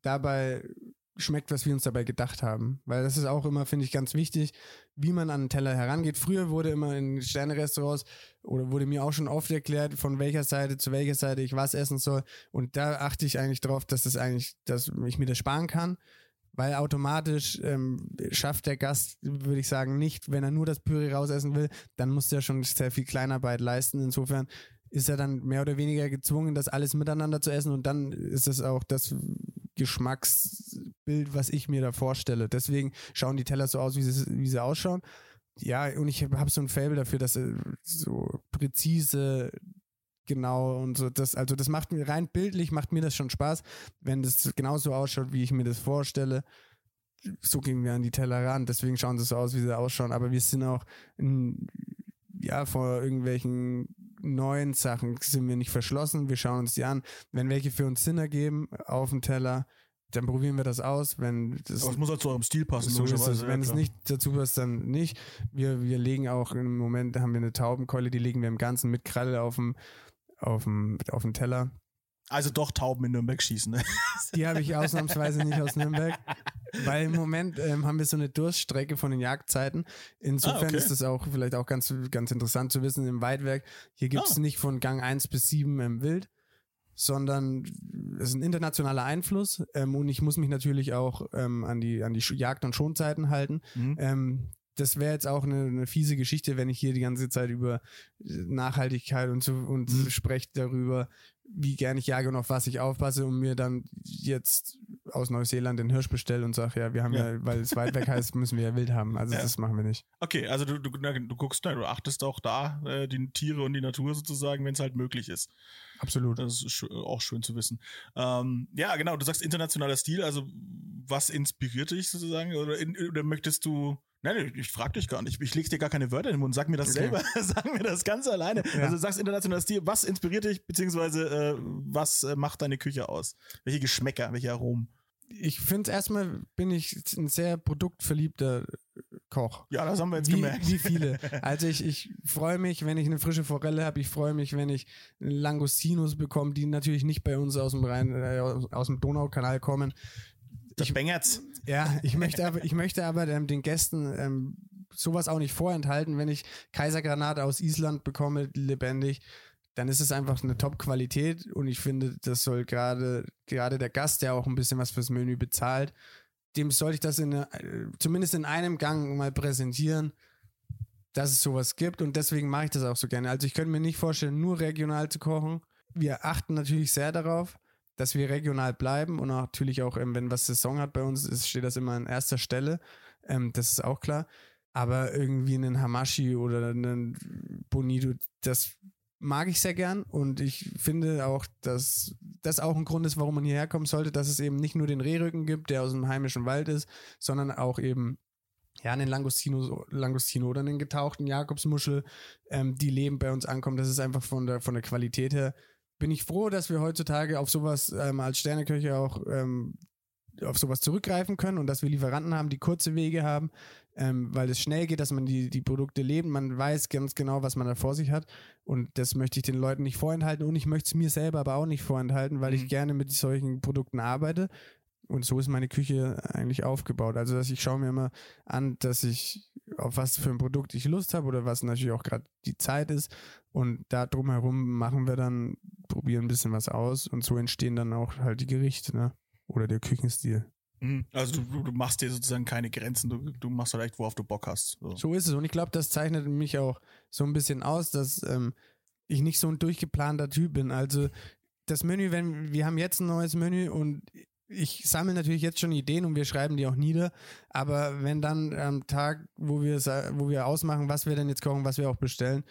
dabei schmeckt, was wir uns dabei gedacht haben. Weil das ist auch immer, finde ich, ganz wichtig, wie man an den Teller herangeht. Früher wurde immer in Sternerestaurants oder wurde mir auch schon oft erklärt, von welcher Seite zu welcher Seite ich was essen soll. Und da achte ich eigentlich drauf, dass das eigentlich, dass ich mir das sparen kann. Weil automatisch ähm, schafft der Gast, würde ich sagen, nicht, wenn er nur das Püree rausessen will, dann muss der schon sehr viel Kleinarbeit leisten. Insofern ist er dann mehr oder weniger gezwungen, das alles miteinander zu essen und dann ist es auch das Geschmacksbild, was ich mir da vorstelle. Deswegen schauen die Teller so aus, wie sie, wie sie ausschauen. Ja, und ich habe so ein Fable dafür, dass so präzise genau und so das also das macht mir rein bildlich macht mir das schon Spaß, wenn das genauso ausschaut, wie ich mir das vorstelle. So gehen wir an die Teller ran, deswegen schauen sie so aus, wie sie ausschauen, aber wir sind auch in, ja vor irgendwelchen neuen Sachen sind wir nicht verschlossen. Wir schauen uns die an. Wenn welche für uns Sinn ergeben auf dem Teller, dann probieren wir das aus. Wenn das, Aber es muss auch zu eurem Stil passen, so ist es. Wenn ja, es nicht dazu passt, dann nicht. Wir, wir legen auch im Moment, haben wir eine Taubenkeule, die legen wir im Ganzen mit Kralle auf dem, auf dem, auf dem Teller. Also doch Tauben in Nürnberg schießen, ne? <laughs> Die habe ich ausnahmsweise nicht aus Nürnberg. Weil im Moment ähm, haben wir so eine Durststrecke von den Jagdzeiten. Insofern ah, okay. ist das auch vielleicht auch ganz, ganz interessant zu wissen im Weitwerk. Hier gibt es ah. nicht von Gang 1 bis 7 im Wild, sondern es ist ein internationaler Einfluss ähm, und ich muss mich natürlich auch ähm, an die an die Jagd- und Schonzeiten halten. Mhm. Ähm, das wäre jetzt auch eine, eine, fiese Geschichte, wenn ich hier die ganze Zeit über Nachhaltigkeit und so und mhm. spreche darüber, wie gern ich jage und auf was ich aufpasse und mir dann jetzt aus Neuseeland den Hirsch bestelle und sage, ja, wir haben ja. ja. weil es weit weg heißt, müssen wir ja wild haben. Also ja. das machen wir nicht. Okay, also du, du, du guckst, du achtest auch da äh, die Tiere und die Natur sozusagen, wenn es halt möglich ist. Absolut. Das ist auch schön zu wissen. Ähm, ja, genau, du sagst internationaler Stil, also was inspiriert dich sozusagen? Oder, in, oder möchtest du Nein, ich frag dich gar nicht. Ich leg dir gar keine Wörter in den Mund. Sag mir das okay. selber. <laughs> Sag mir das ganz alleine. Ja. Also sagst internationaler Stil. Was inspiriert dich, beziehungsweise äh, was äh, macht deine Küche aus? Welche Geschmäcker, welche Aromen? Ich finde erstmal bin ich ein sehr produktverliebter Koch. Ja, das haben wir jetzt wie, gemerkt. Wie viele. <laughs> Also ich, ich freue mich, wenn ich eine frische Forelle habe. Ich freue mich, wenn ich Langostinus bekomme, die natürlich nicht bei uns aus dem Rhein, äh, aus dem Donaukanal kommen. Das ich, Bengert's. Ja, ich möchte aber, ich möchte aber ähm, den Gästen ähm, sowas auch nicht vorenthalten. Wenn ich Kaisergranate aus Island bekomme, lebendig, dann ist es einfach eine Top-Qualität und ich finde, das soll gerade, gerade der Gast, der auch ein bisschen was fürs Menü bezahlt, dem sollte ich das in eine, zumindest in einem Gang mal präsentieren, dass es sowas gibt und deswegen mache ich das auch so gerne. Also ich könnte mir nicht vorstellen, nur regional zu kochen. Wir achten natürlich sehr darauf, dass wir regional bleiben und natürlich auch, ähm, wenn was Saison hat bei uns, ist, steht das immer an erster Stelle. Ähm, das ist auch klar. Aber irgendwie einen Hamashi oder einen Bonito, das mag ich sehr gern und ich finde auch, dass das auch ein Grund ist, warum man hierher kommen sollte, dass es eben nicht nur den Rehrücken gibt, der aus dem heimischen Wald ist, sondern auch eben ja, einen Langostino, Langostino oder einen getauchten Jakobsmuschel, ähm, die leben bei uns ankommen. Das ist einfach von der, von der Qualität her. Bin ich froh, dass wir heutzutage auf sowas ähm, als Sterneköche auch ähm, auf sowas zurückgreifen können und dass wir Lieferanten haben, die kurze Wege haben, ähm, weil es schnell geht, dass man die, die Produkte lebt. Man weiß ganz genau, was man da vor sich hat. Und das möchte ich den Leuten nicht vorenthalten und ich möchte es mir selber aber auch nicht vorenthalten, weil mhm. ich gerne mit solchen Produkten arbeite. Und so ist meine Küche eigentlich aufgebaut. Also, dass ich schaue mir immer an, dass ich auf was für ein Produkt ich Lust habe oder was natürlich auch gerade die Zeit ist. Und da drumherum machen wir dann, probieren ein bisschen was aus und so entstehen dann auch halt die Gerichte, ne? Oder der Küchenstil. Mhm. Also du, du, machst dir sozusagen keine Grenzen, du, du machst halt worauf du Bock hast. So, so ist es. Und ich glaube, das zeichnet mich auch so ein bisschen aus, dass ähm, ich nicht so ein durchgeplanter Typ bin. Also das Menü, wenn wir haben jetzt ein neues Menü und ich sammle natürlich jetzt schon Ideen und wir schreiben die auch nieder. Aber wenn dann am Tag, wo wir, wo wir ausmachen, was wir denn jetzt kochen, was wir auch bestellen,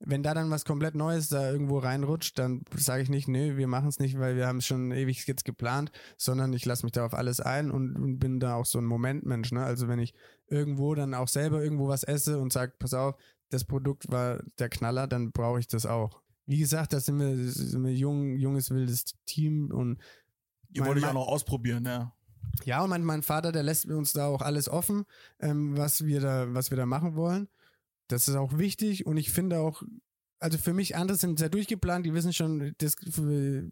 wenn da dann was komplett Neues da irgendwo reinrutscht, dann sage ich nicht, nö, wir machen es nicht, weil wir haben es schon ewig jetzt geplant, sondern ich lasse mich da auf alles ein und, und, bin da auch so ein Momentmensch. Ne? Also wenn ich irgendwo dann auch selber irgendwo was esse und sage, pass auf, das Produkt war der Knaller, dann brauche ich das auch. Wie gesagt, da sind wir, sind wir jung, junges, wildes Team und Ihr wollt ich auch noch ausprobieren, ja. Ja, und mein, mein Vater, der lässt uns da auch alles offen, ähm, was wir da, was wir da machen wollen. Das ist auch wichtig und ich finde auch, also für mich, andere sind sehr durchgeplant, die wissen schon das,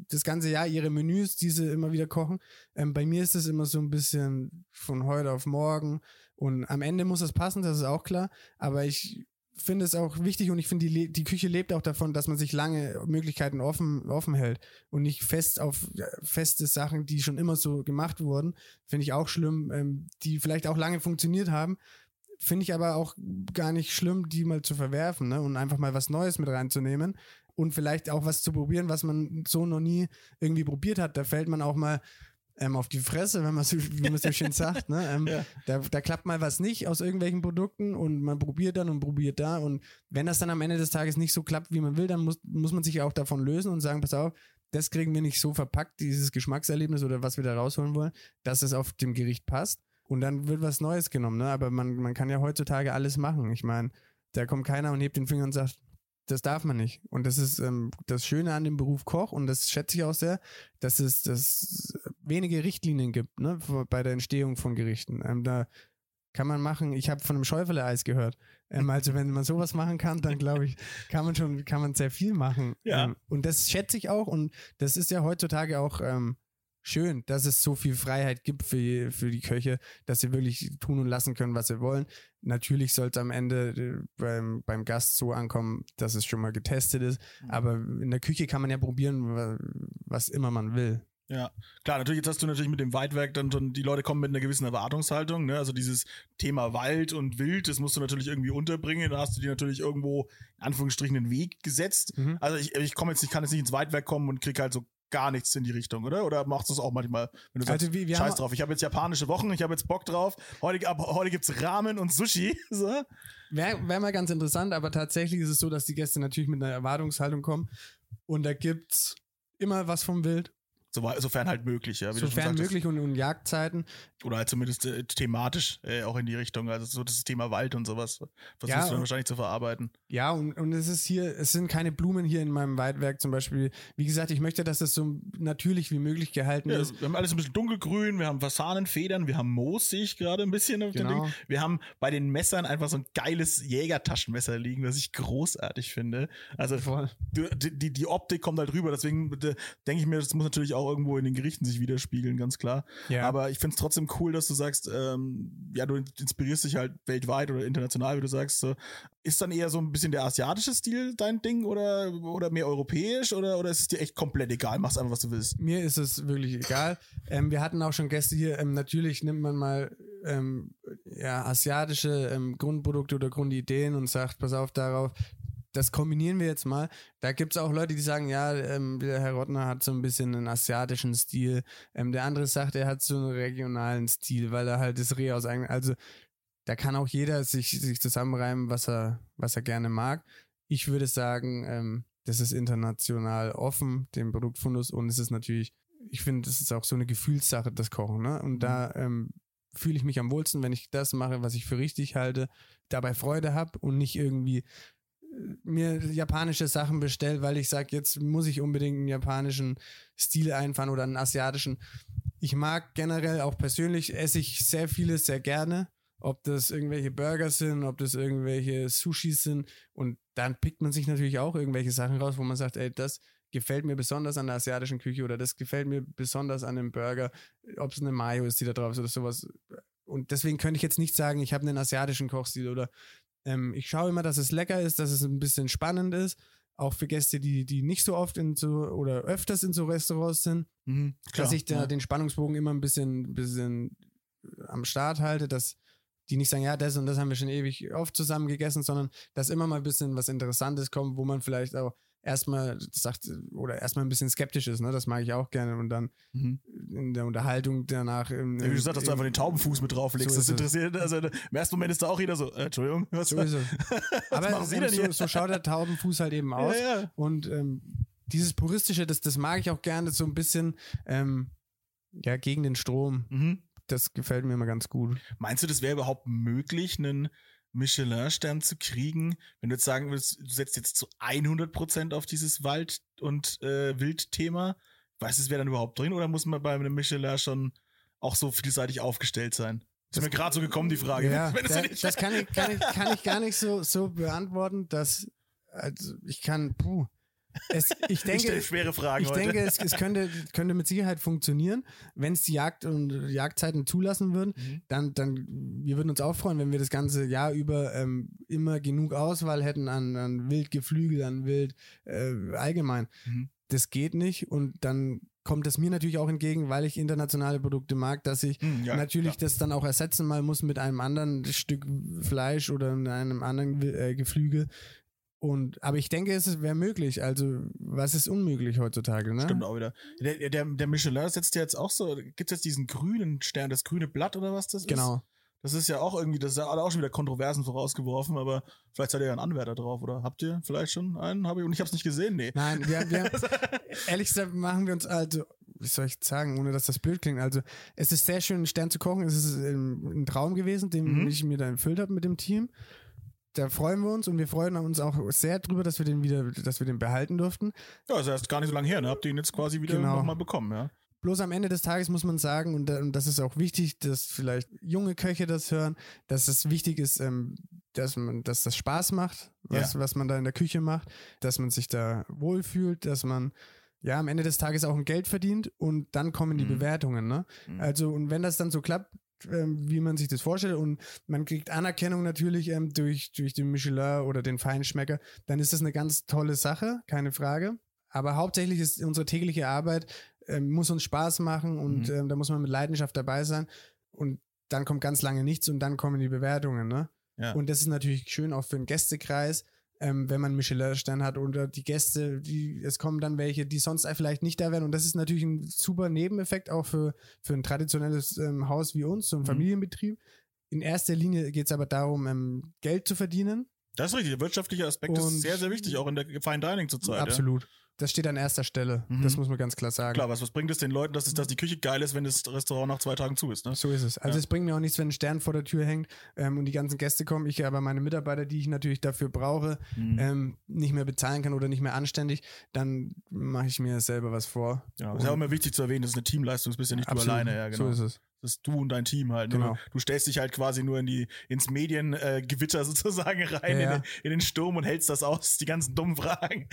das ganze Jahr ihre Menüs, die sie immer wieder kochen. Ähm, bei mir ist das immer so ein bisschen von heute auf morgen und am Ende muss es passen, das ist auch klar, aber ich finde es auch wichtig und ich finde, die, die Küche lebt auch davon, dass man sich lange Möglichkeiten offen, offen hält und nicht fest auf feste Sachen, die schon immer so gemacht wurden. Finde ich auch schlimm, ähm, die vielleicht auch lange funktioniert haben, Finde ich aber auch gar nicht schlimm, die mal zu verwerfen ne? und einfach mal was Neues mit reinzunehmen und vielleicht auch was zu probieren, was man so noch nie irgendwie probiert hat. Da fällt man auch mal ähm, auf die Fresse, wenn man so, wie man so schön <laughs> sagt. Ne? Ähm, ja. da, da klappt mal was nicht aus irgendwelchen Produkten und man probiert dann und probiert da. Und wenn das dann am Ende des Tages nicht so klappt, wie man will, dann muss, muss man sich auch davon lösen und sagen, pass auf, das kriegen wir nicht so verpackt, dieses Geschmackserlebnis oder was wir da rausholen wollen, dass es auf dem Gericht passt. Und dann wird was Neues genommen, ne? Aber man, man kann ja heutzutage alles machen. Ich meine, da kommt keiner und hebt den Finger und sagt, das darf man nicht. Und das ist ähm, das Schöne an dem Beruf Koch und das schätze ich auch sehr, dass es dass wenige Richtlinien gibt, ne, bei der Entstehung von Gerichten. Ähm, da kann man machen. Ich habe von einem Schäufele-Eis gehört. Ähm, also wenn man sowas machen kann, dann glaube ich, kann man schon, kann man sehr viel machen. Ja. Ähm, und das schätze ich auch. Und das ist ja heutzutage auch ähm, schön, dass es so viel Freiheit gibt für, für die Köche, dass sie wirklich tun und lassen können, was sie wollen. Natürlich soll es am Ende äh, beim, beim Gast so ankommen, dass es schon mal getestet ist. Mhm. Aber in der Küche kann man ja probieren, was immer man will. Ja, klar, natürlich, jetzt hast du natürlich mit dem Weitwerk dann schon, die Leute kommen mit einer gewissen Erwartungshaltung, ne? Also dieses Thema Wald und Wild, das musst du natürlich irgendwie unterbringen. Da hast du dir natürlich irgendwo in Anführungsstrichen einen Weg gesetzt. Mhm. Also ich, ich komme jetzt, ich kann jetzt nicht ins Weitwerk kommen und krieg halt so gar nichts in die Richtung, oder? Oder machst du es auch manchmal, wenn du sagst, also wie, scheiß drauf, ich habe jetzt japanische Wochen, ich habe jetzt Bock drauf, heute, ab, heute gibt's Ramen und Sushi. <laughs> So. Wäre wär mal ganz interessant, aber tatsächlich ist es so, dass die Gäste natürlich mit einer Erwartungshaltung kommen und da gibt's immer was vom Wild so, sofern halt möglich, ja. sofern möglich und, und Jagdzeiten. Oder halt zumindest äh, thematisch äh, auch in die Richtung. Also so das Thema Wald und sowas versuchst ja, du dann wahrscheinlich zu verarbeiten. Ja, und, und es ist hier, es sind keine Blumen hier in meinem Waldwerk zum Beispiel. Wie gesagt, ich möchte, dass das so natürlich wie möglich gehalten ja, ist. Wir haben alles ein bisschen dunkelgrün, wir haben Fasanenfedern, wir haben Moos, sehe ich gerade ein bisschen auf genau. dem Ding. Wir haben bei den Messern einfach so ein geiles Jägertaschenmesser liegen, das ich großartig finde. Also die, die, die Optik kommt halt rüber, deswegen denke ich mir, das muss natürlich auch auch irgendwo in den Gerichten sich widerspiegeln, ganz klar. Ja. Aber ich finde es trotzdem cool, dass du sagst, ähm, ja, du inspirierst dich halt weltweit oder international, wie du sagst. So. Ist dann eher so ein bisschen der asiatische Stil dein Ding oder, oder mehr europäisch oder, oder ist es dir echt komplett egal? Machst einfach, was du willst. Mir ist es wirklich egal. Ähm, wir hatten auch schon Gäste hier. Ähm, natürlich nimmt man mal ähm, ja, asiatische ähm, Grundprodukte oder Grundideen und sagt, pass auf darauf. Das kombinieren wir jetzt mal. Da gibt es auch Leute, die sagen, ja, ähm, der Herr Rottner hat so ein bisschen einen asiatischen Stil. Ähm, der andere sagt, er hat so einen regionalen Stil, weil er halt das Reh aus eigenen. Also da kann auch jeder sich, sich zusammenreimen, was er, was er gerne mag. Ich würde sagen, ähm, das ist international offen, den Produktfundus, und es ist natürlich, ich finde, das ist auch so eine Gefühlssache, das Kochen, ne? Und da ähm, fühle ich mich am wohlsten, wenn ich das mache, was ich für richtig halte, dabei Freude habe und nicht irgendwie mir japanische Sachen bestelle, weil ich sage, jetzt muss ich unbedingt einen japanischen Stil einfahren oder einen asiatischen. Ich mag generell auch persönlich, esse ich sehr vieles sehr gerne. Ob das irgendwelche Burger sind, ob das irgendwelche Sushis sind. Und dann pickt man sich natürlich auch irgendwelche Sachen raus, wo man sagt, ey, das gefällt mir besonders an der asiatischen Küche oder das gefällt mir besonders an dem Burger, ob es eine Mayo ist, die da drauf ist oder sowas. Und deswegen könnte ich jetzt nicht sagen, ich habe einen asiatischen Kochstil oder ähm, ich schaue immer, dass es lecker ist, dass es ein bisschen spannend ist. Auch für Gäste, die, die nicht so oft in so oder öfters in so Restaurants sind, Mhm, dass ich da ja. den Spannungsbogen immer ein bisschen, bisschen am Start halte, dass die nicht sagen, ja, das und das haben wir schon ewig oft zusammen gegessen, sondern dass immer mal ein bisschen was Interessantes kommt, wo man vielleicht auch erstmal sagt oder erstmal ein bisschen skeptisch ist, ne? Das mag ich auch gerne und dann Mhm. in der Unterhaltung danach. Im, Ja, wie du sagst, dass du im- einfach den Taubenfuß mit drauflegst. So das interessiert, also im ersten Moment ist da auch jeder so, äh, Entschuldigung, was So ist es. <laughs> Aber machen Sie denn so, hier? so schaut der Taubenfuß halt eben aus. Ja, ja. Und ähm, dieses Puristische, das, das mag ich auch gerne, so ein bisschen ähm, ja, gegen den Strom. Mhm. Das gefällt mir immer ganz gut. Meinst du, das wäre überhaupt möglich, einen Michelin-Stern zu kriegen, wenn du jetzt sagen würdest, du setzt jetzt zu 100% auf dieses Wald- und äh, Wildthema? Weißt du, es wäre dann überhaupt drin oder muss man bei einem Michelin schon auch so vielseitig aufgestellt sein? Ist mir gerade so gekommen, die Frage. Ja, <laughs> da, das kann ich, kann, ich, kann ich gar nicht so, so beantworten, dass also ich kann, puh. Es, ich ich denke, stelle schwere Fragen Ich heute. denke, es, es könnte, könnte mit Sicherheit funktionieren, wenn es die Jagd und Jagdzeiten zulassen würden. Mhm. Dann, dann, wir würden uns auch freuen, wenn wir das ganze Jahr über ähm, immer genug Auswahl hätten an, an Wildgeflügel, an Wild äh, allgemein. Mhm. Das geht nicht und dann kommt es mir natürlich auch entgegen, weil ich internationale Produkte mag, dass ich Hm, ja, natürlich klar. das dann auch ersetzen mal muss mit einem anderen Stück Fleisch oder einem anderen äh, Geflügel. Und, aber ich denke, es wäre möglich. Also, was ist unmöglich heutzutage, ne? Stimmt auch wieder. Der, der, der Michelin setzt ja jetzt auch so, gibt es jetzt diesen grünen Stern, das grüne Blatt oder was das ist? Genau. Das ist ja auch irgendwie, das ist ja auch schon wieder Kontroversen vorausgeworfen, aber vielleicht seid ihr ja ein Anwärter drauf, oder habt ihr vielleicht schon einen? Hab ich, und ich hab's nicht gesehen, nee. Nein, wir, wir <laughs> ehrlich gesagt machen wir uns also, wie soll ich sagen, ohne dass das blöd klingt. Also, es ist sehr schön, einen Stern zu kochen. Es ist ähm, ein Traum gewesen, den Mhm. ich mir da erfüllt habe mit dem Team. Da freuen wir uns und wir freuen uns auch sehr drüber, dass wir den wieder, dass wir den behalten durften. Ja, ist erst gar nicht so lange her, ne? Habt ihr ihn jetzt quasi wieder Genau. nochmal bekommen, ja? Bloß am Ende des Tages muss man sagen, und, da- und das ist auch wichtig, dass vielleicht junge Köche das hören, dass es wichtig ist, ähm, dass man, dass das Spaß macht, was, Ja. was man da in der Küche macht, dass man sich da wohlfühlt, dass man ja am Ende des Tages auch ein Geld verdient und dann kommen die Mhm. Bewertungen, ne? Mhm. Also, und wenn das dann so klappt, wie man sich das vorstellt und man kriegt Anerkennung natürlich ähm, durch, durch den Michelin oder den Feinschmecker, dann ist das eine ganz tolle Sache, keine Frage. Aber hauptsächlich ist unsere tägliche Arbeit, ähm, muss uns Spaß machen und Mhm. ähm, da muss man mit Leidenschaft dabei sein. Und dann kommt ganz lange nichts und dann kommen die Bewertungen. Ne? Ja. Und das ist natürlich schön auch für den Gästekreis, ähm, wenn man Michelin-Stern hat oder die Gäste, die, es kommen dann welche, die sonst vielleicht nicht da wären. Und das ist natürlich ein super Nebeneffekt auch für, für ein traditionelles ähm, Haus wie uns, so ein Mhm. Familienbetrieb. In erster Linie geht es aber darum, ähm, Geld zu verdienen. Das ist richtig. Der wirtschaftliche Aspekt ist Und- sehr, sehr wichtig, auch in der Fine Dining zurzeit. Absolut. Das steht an erster Stelle. Mhm. Das muss man ganz klar sagen. Klar, was, was bringt es den Leuten, dass, es, dass die Küche geil ist, wenn das Restaurant nach zwei Tagen zu ist, ne? So ist es. Also Ja. es bringt mir auch nichts, wenn ein Stern vor der Tür hängt ähm, und die ganzen Gäste kommen, ich aber meine Mitarbeiter, die ich natürlich dafür brauche, Mhm. ähm, nicht mehr bezahlen kann oder nicht mehr anständig, dann mache ich mir selber was vor. Ja, ist ja auch immer wichtig zu erwähnen, das ist eine Teamleistung, das bist ja nicht du alleine, ja, genau. So ist es. Das ist du und dein Team halt. Genau. Nur, du stellst dich halt quasi nur in die, ins Mediengewitter äh, <laughs> sozusagen rein, Ja. In, den, in den Sturm und hältst das aus, die ganzen dummen Fragen.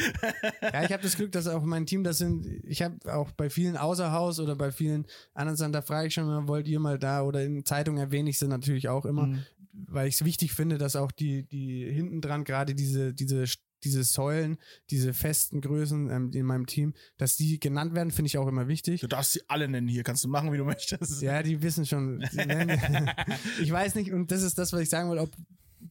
Ja, ich habe das Glück, dass auch mein Team, das sind, ich habe auch bei vielen Außerhaus oder bei vielen anderen Sachen, da frage ich schon mal, wollt ihr mal da oder in Zeitungen erwähne ich sie natürlich auch immer, Mhm. weil ich es wichtig finde, dass auch die, die hinten dran gerade diese, diese, diese Säulen, diese festen Größen ähm, in meinem Team, dass die genannt werden, finde ich auch immer wichtig. Du darfst sie alle nennen hier, kannst du machen, wie du möchtest. Ja, die wissen schon. <laughs> <laughs> Ich weiß nicht, und das ist das, was ich sagen will, ob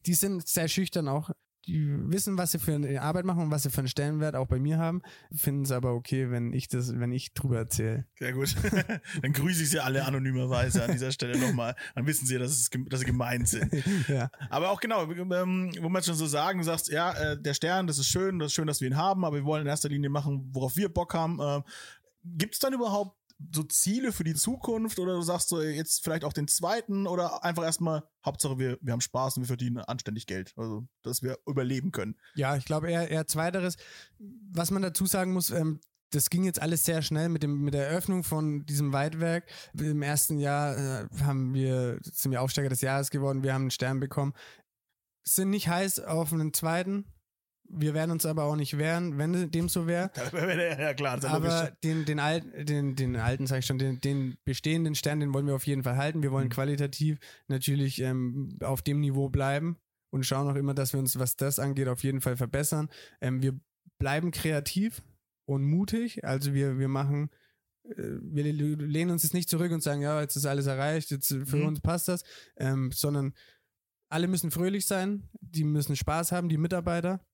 die sind sehr schüchtern auch. Die wissen, was sie für eine Arbeit machen und was sie für einen Stellenwert auch bei mir haben, finden es aber okay, wenn ich das, wenn ich drüber erzähle. Sehr gut. <laughs> Dann grüße ich sie alle anonymerweise an dieser Stelle nochmal. Dann wissen sie, dass, es, dass sie gemeint sind. <laughs> ja. Aber auch genau, ähm, wo man schon so sagen, du sagst, ja, äh, der Stern, das ist schön, das ist schön, dass wir ihn haben, aber wir wollen in erster Linie machen, worauf wir Bock haben. Äh, Gibt es dann überhaupt so Ziele für die Zukunft oder du sagst so jetzt vielleicht auch den zweiten oder einfach erstmal, Hauptsache wir, wir haben Spaß und wir verdienen anständig Geld, also dass wir überleben können. Ja, ich glaube eher, eher zweiteres. Was man dazu sagen muss, ähm, das ging jetzt alles sehr schnell mit, dem, mit der Eröffnung von diesem Weitwerk. Im ersten Jahr äh, haben wir, sind wir Aufsteiger des Jahres geworden, wir haben einen Stern bekommen. Sind nicht heiß auf einen zweiten. Wir werden uns aber auch nicht wehren, wenn dem so wäre. <laughs> ja klar, das Aber den, den, alten, den, den alten, sag ich schon, den, den bestehenden Stern, den wollen wir auf jeden Fall halten. Wir wollen Mhm. qualitativ natürlich ähm, auf dem Niveau bleiben und schauen auch immer, dass wir uns, was das angeht, auf jeden Fall verbessern. Ähm, wir bleiben kreativ und mutig. Also wir, wir machen, äh, wir lehnen uns jetzt nicht zurück und sagen, ja, jetzt ist alles erreicht, jetzt äh, für Mhm. uns passt das, ähm, sondern alle müssen fröhlich sein, die müssen Spaß haben, die Mitarbeiter.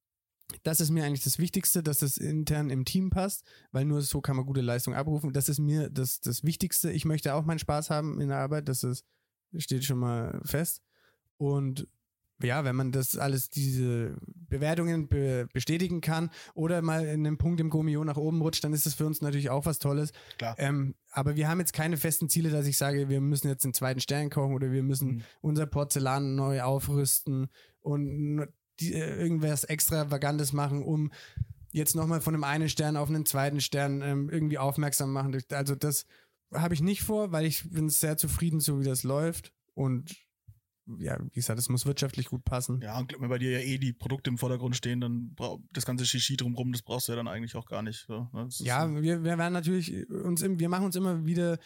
Das ist mir eigentlich das Wichtigste, dass es intern im Team passt, weil nur so kann man gute Leistung abrufen. Das ist mir das, das Wichtigste. Ich möchte auch meinen Spaß haben in der Arbeit, das ist, steht schon mal fest. Und ja, wenn man das alles, diese Bewertungen be bestätigen kann oder mal in einem Punkt im Gomio nach oben rutscht, dann ist das für uns natürlich auch was Tolles. Klar. Ähm, aber wir haben jetzt keine festen Ziele, dass ich sage, wir müssen jetzt den zweiten Stern kochen oder wir müssen Mhm. unser Porzellan neu aufrüsten und die, äh, irgendwas Extravagantes machen, um jetzt nochmal von einem einen Stern auf einen zweiten Stern ähm, irgendwie aufmerksam machen. Also das habe ich nicht vor, weil ich bin sehr zufrieden, so wie das läuft. Und ja, wie gesagt, es muss wirtschaftlich gut passen. Ja, und wenn bei dir ja eh die Produkte im Vordergrund stehen, dann brau- das ganze Shishi drumrum, das brauchst du ja dann eigentlich auch gar nicht. So, ne? Ja, wir, wir werden natürlich uns, im, wir machen uns immer wieder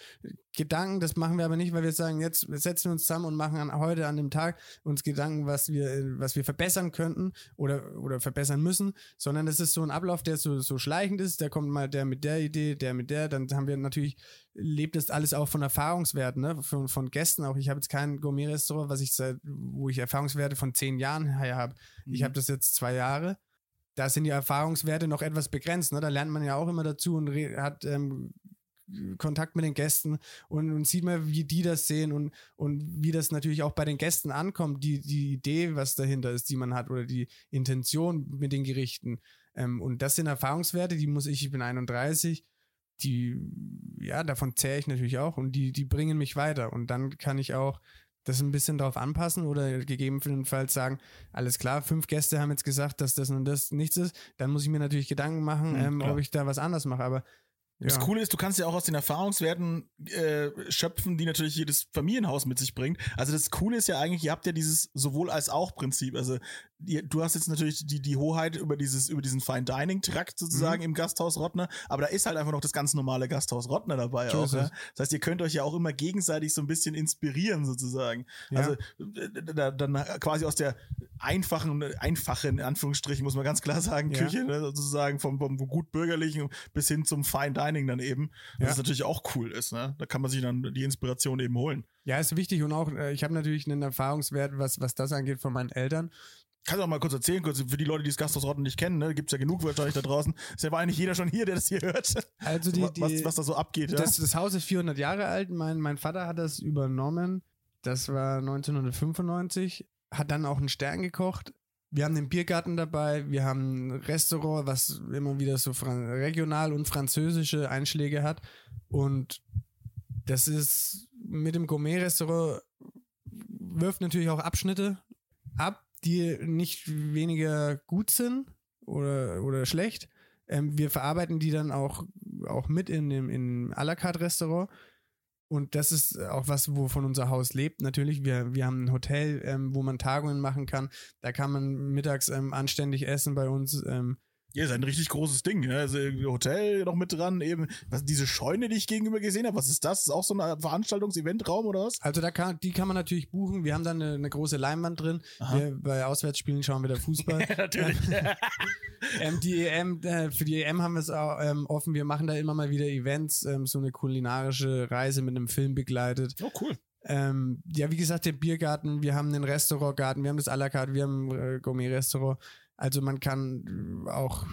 Gedanken, das machen wir aber nicht, weil wir sagen, jetzt setzen wir uns zusammen und machen an, heute an dem Tag uns Gedanken, was wir, was wir verbessern könnten oder, oder verbessern müssen, sondern das ist so ein Ablauf, der so, so schleichend ist, da kommt mal der mit der Idee, der mit der, dann haben wir natürlich, lebt das alles auch von Erfahrungswerten, ne? von, von Gästen auch. Ich habe jetzt kein Gourmet-Restaurant, was ich seit, wo ich Erfahrungswerte von zehn Jahren her habe. Ich Mhm. habe das jetzt zwei Jahre da sind die Erfahrungswerte noch etwas begrenzt. Ne? Da lernt man ja auch immer dazu und hat ähm, Kontakt mit den Gästen und, und sieht mal, wie die das sehen und, und wie das natürlich auch bei den Gästen ankommt, die, die Idee, was dahinter ist, die man hat oder die Intention mit den Gerichten. Ähm, und das sind Erfahrungswerte, die muss ich, ich bin 31, die, ja, davon zähre ich natürlich auch und die, die bringen mich weiter. Und dann kann ich auch das ein bisschen darauf anpassen oder gegebenenfalls sagen, alles klar, fünf Gäste haben jetzt gesagt, dass das und das nichts ist, dann muss ich mir natürlich Gedanken machen, Mhm, ähm, ob ich da was anders mache. Aber Das ja. Coole ist, du kannst ja auch aus den Erfahrungswerten äh, schöpfen, die natürlich jedes Familienhaus mit sich bringt. Also das Coole ist ja eigentlich, ihr habt ja dieses sowohl als auch Prinzip. Also ihr, du hast jetzt natürlich die, die Hoheit über dieses über diesen Fine Dining Trakt Mhm. sozusagen im Gasthaus Rottner, aber da ist halt einfach noch das ganz normale Gasthaus Rottner dabei So auch. Ja? Das heißt, ihr könnt euch ja auch immer gegenseitig so ein bisschen inspirieren sozusagen. Ja. Also äh, da, dann quasi aus der einfachen einfachen in Anführungsstrichen muss man ganz klar sagen. Küche ne, sozusagen vom, vom gut bürgerlichen bis hin zum Fine Dining dann eben. Ja. Was natürlich auch cool ist, ne? Da kann man sich dann die Inspiration eben holen. Ja, ist wichtig und auch, äh, ich habe natürlich einen Erfahrungswert, was, was das angeht von meinen Eltern. Kannst du auch mal kurz erzählen, kurz für die Leute, die das Gasthaus Rotten nicht kennen, ne? Gibt's ja genug wahrscheinlich da draußen. Ist ja eigentlich jeder schon hier, der das hier hört. Also die, die, was, was da so abgeht, ja? das, das Haus ist 400 Jahre alt. Mein, mein Vater hat das übernommen. Das war 1995. Hat dann auch einen Stern gekocht. Wir haben den Biergarten dabei. Wir haben ein Restaurant, was immer wieder so regional und französische Einschläge hat. Und das ist mit dem Gourmet-Restaurant wirft natürlich auch Abschnitte ab, die nicht weniger gut sind oder, oder schlecht. Ähm, wir verarbeiten die dann auch, auch mit in dem in à la carte Restaurant Und das ist auch was, wovon unser Haus lebt. Natürlich, wir, wir haben ein Hotel, ähm, wo man Tagungen machen kann. Da kann man mittags ähm, anständig essen bei uns. Ähm, Ja, ist ein richtig großes Ding. Ne? Also Hotel noch mit dran, eben. Was, diese Scheune, die ich gegenüber gesehen habe, was ist das? Ist auch so ein Veranstaltungs-Eventraum oder was? Also da kann, die kann man natürlich buchen. Wir haben dann eine, eine große Leinwand drin. Wir, bei Auswärtsspielen schauen wir da Fußball. <laughs> natürlich. <laughs> ähm, die EM, äh, für die EM haben wir es auch ähm, offen. Wir machen da immer mal wieder Events, ähm, so eine kulinarische Reise mit einem Film begleitet. oh, cool. Ähm, ja, wie gesagt, der Biergarten, wir haben einen Restaurantgarten, wir haben das à la carte, wir haben ein äh, Gourmet-Restaurant. Also man kann äh, auch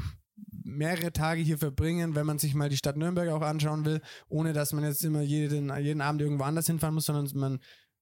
mehrere Tage hier verbringen, wenn man sich mal die Stadt Nürnberg auch anschauen will, ohne dass man jetzt immer jeden, jeden Abend irgendwo anders hinfahren muss, sondern man,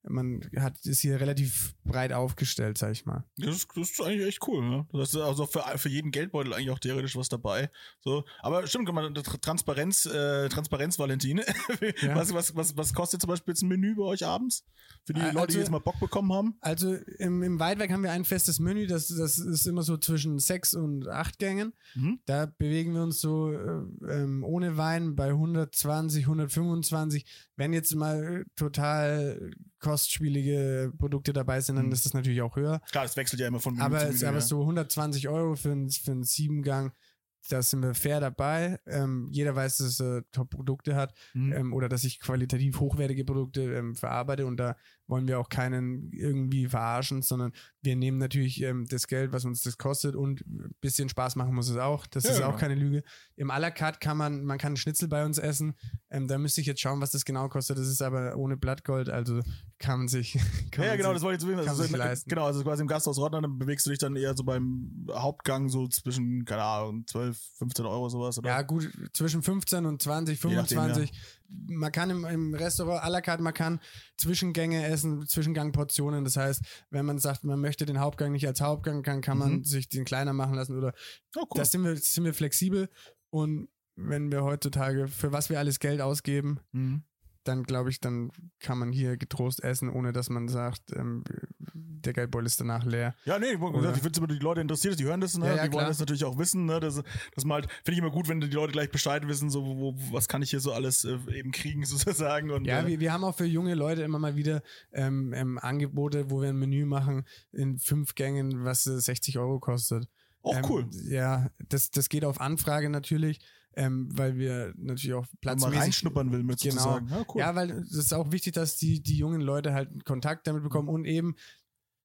man hat, ist hier relativ breit aufgestellt, sag ich mal. Das ist, das ist eigentlich echt cool, ne? Das ist also für, für jeden Geldbeutel eigentlich auch theoretisch was dabei. So, aber stimmt, kann man Transparenz, äh, Transparenz, Valentin. <laughs> Ja. was, was, was, was kostet zum Beispiel jetzt ein Menü bei euch abends? Für die Äh, Leute, die also- jetzt mal Bock bekommen haben? Also im, im Weitwerk haben wir ein festes Menü, das, das ist immer so zwischen sechs und acht Gängen. Mhm. Da bewegen wir uns so äh, ähm, ohne Wein bei 120, 125. Wenn jetzt mal total kostspielige Produkte dabei sind, dann Mhm. ist das natürlich auch höher. Klar, das wechselt ja immer von Menü Aber, zu es- Menü. aber ja. so 120 Euro für, einen- für einen Siebengang, da sind wir fair dabei. Ähm, jeder weiß, dass er Top-Produkte hat Mhm. ähm, oder dass ich qualitativ hochwertige Produkte ähm, verarbeite und da wollen wir auch keinen irgendwie verarschen, sondern wir nehmen natürlich ähm, das Geld, was uns das kostet und ein bisschen Spaß machen muss es auch. Das Ja, ist genau. auch keine Lüge. Im à la carte kann man, man kann Schnitzel bei uns essen. Ähm, da müsste ich jetzt schauen, was das genau kostet. Das ist aber ohne Blattgold, also kann man sich. <laughs> Kann Ja, man genau, sich, das wollte ich kann Also, sich leisten. genau, also quasi im Gasthaus Rotterdam dann bewegst du dich dann eher so beim Hauptgang so zwischen, keine Ahnung, 12, 15 Euro sowas, oder? Ja, gut, zwischen 15 und 20, Je nachdem, 25. Man kann im, im Restaurant à la carte, man kann Zwischengänge essen, Zwischengangportionen. Das heißt, wenn man sagt, man möchte den Hauptgang nicht als Hauptgang, kann, kann man Mhm. sich den kleiner machen lassen oder Oh, cool. das sind wir, sind wir flexibel und wenn wir heutzutage, für was wir alles Geld ausgeben, Mhm. dann glaube ich, dann kann man hier getrost essen, ohne dass man sagt, ähm, der Geldbeutel ist danach leer. Ja, nee, wie gesagt, ich finde es immer, die Leute interessiert, die hören das, ne? Ja, ja, die wollen klar. das natürlich auch wissen, ne? Das, das mal halt, finde ich immer gut, wenn die Leute gleich Bescheid wissen, so, wo, was kann ich hier so alles äh, eben kriegen, <laughs> sozusagen. Und, Ja, äh, wir, wir haben auch für junge Leute immer mal wieder ähm, ähm, Angebote, wo wir ein Menü machen in fünf Gängen, was äh, 60 Euro kostet. auch ähm, cool. Ja, das, das geht auf Anfrage natürlich, ähm, weil wir natürlich auch Wenn man platzmäßig... reinschnuppern will mit Genau. sozusagen. Ja, cool. Ja, weil es ist auch wichtig, dass die, die jungen Leute halt Kontakt damit bekommen und eben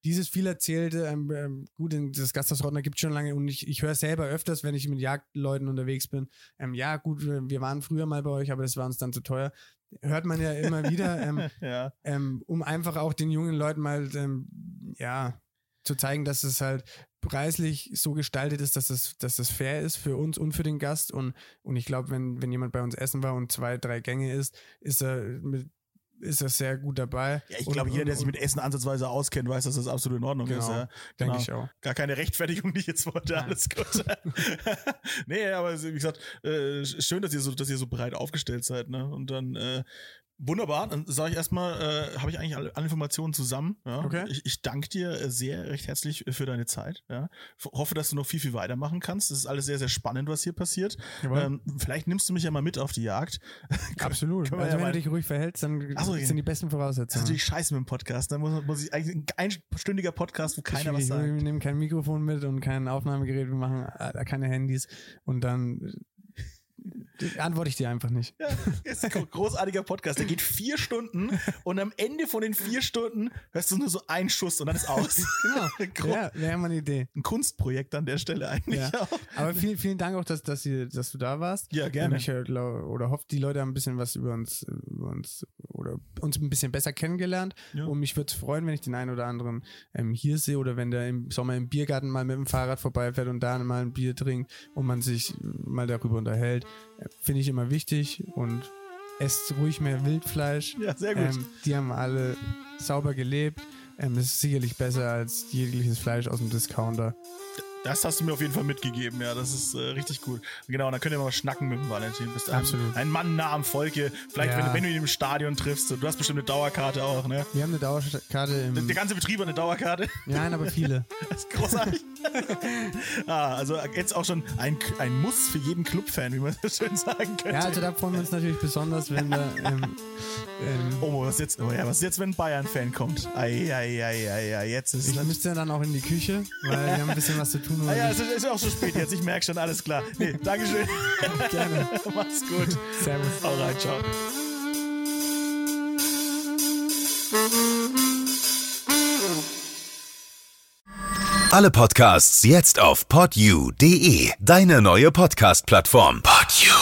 dieses viel erzählte, ähm, ähm, gut, das Gasthaus Rottner gibt schon lange und ich, ich höre selber öfters, wenn ich mit Jagdleuten unterwegs bin, ähm, ja gut, wir, waren früher mal bei euch, aber das war uns dann zu teuer. Hört man ja immer wieder, <laughs> ähm, ja. ähm, um einfach auch den jungen Leuten mal, ähm, ja, zu zeigen, dass es halt preislich so gestaltet ist, dass es, dass es fair ist für uns und für den Gast. Und, und ich glaube, wenn, wenn jemand bei uns essen war und zwei, drei Gänge isst, ist er mit, ist er sehr gut dabei. Ja, ich glaube, jeder, der sich mit Essen ansatzweise auskennt, weiß, dass das absolut in Ordnung Genau, ist. Ja. denke Genau. ich auch. Gar keine Rechtfertigung, die ich jetzt wollte. Nein. Alles gut. <laughs> nee, aber wie gesagt, äh, schön, dass ihr so, dass ihr so breit aufgestellt seid, ne? Und dann äh, wunderbar. Dann sage ich erstmal, äh, habe ich eigentlich alle, alle Informationen zusammen. Ja? Okay. Ich, ich danke dir äh, sehr recht herzlich für deine Zeit. Ja? F- Hoffe, dass du noch viel, viel weitermachen kannst. Das ist alles sehr, sehr spannend, was hier passiert. Jawohl. Ähm, vielleicht nimmst du mich ja mal mit auf die Jagd. <laughs> Absolut. Also ja wenn mal- du dich ruhig verhältst, dann so, sind die besten Das ist Voraussetzungen. natürlich scheiße mit dem Podcast. Da muss, muss ich eigentlich ein einstündiger Podcast, wo keiner was sagt. Wir nehmen kein Mikrofon mit und kein Aufnahmegerät, wir machen äh, keine Handys und dann äh, antworte ich dir einfach nicht. Ja, ist ein großartiger Podcast. Der geht vier Stunden und am Ende von den vier Stunden hörst du nur so einen Schuss und dann ist aus. <laughs> Genau. Ja, wäre mal eine Idee. Ein Kunstprojekt an der Stelle eigentlich Ja. auch. Aber vielen, vielen Dank auch, dass, dass, ihr, dass du da warst. Ja, gerne. Ähm, Ich äh, glaub, oder hoffe, die Leute haben ein bisschen was über uns, äh, über uns oder uns ein bisschen besser kennengelernt. Ja. Und mich würde es freuen, wenn ich den einen oder anderen ähm, hier sehe oder wenn der im Sommer im Biergarten mal mit dem Fahrrad vorbeifährt und da mal ein Bier trinkt und man sich mal darüber unterhält. Finde ich immer wichtig und esst ruhig mehr Wildfleisch. Ja, sehr gut. Ähm, die haben alle sauber gelebt. Ähm, das ist sicherlich besser als jegliches Fleisch aus dem Discounter. Das hast du mir auf jeden Fall mitgegeben, ja, das ist äh, richtig gut. Genau, und dann könnt ihr mal schnacken mit dem Valentin. Du bist ein, Absolut. ein Mann nah am Volke. Vielleicht, Ja. wenn, du- wenn du ihn im Stadion triffst, du hast bestimmt eine Dauerkarte auch, ne? Wir haben eine Dauerkarte im. Der ganze Betrieb hat eine Dauerkarte. Nein, aber viele. <laughs> Das ist großartig. <laughs> ah, also jetzt auch schon ein, ein Muss für jeden Clubfan, wie man so schön sagen könnte. Ja, also da freuen wir uns natürlich besonders, wenn wir. Ähm, ähm, oh, was jetzt, oh ja, was ist jetzt, wenn ein Bayern-Fan kommt? Ei, ei, ei, ei, ei, jetzt ist ich müsste dann auch in die Küche, weil wir haben ein bisschen was zu tun. Ah ja, es ist, ist auch schon spät jetzt. Ich merke schon, alles klar. Nee, Dankeschön. <laughs> Gerne. Mach's gut. Servus. Hau rein, ciao. Alle Podcasts jetzt auf podyou.de, deine neue Podcast-Plattform. Podyou.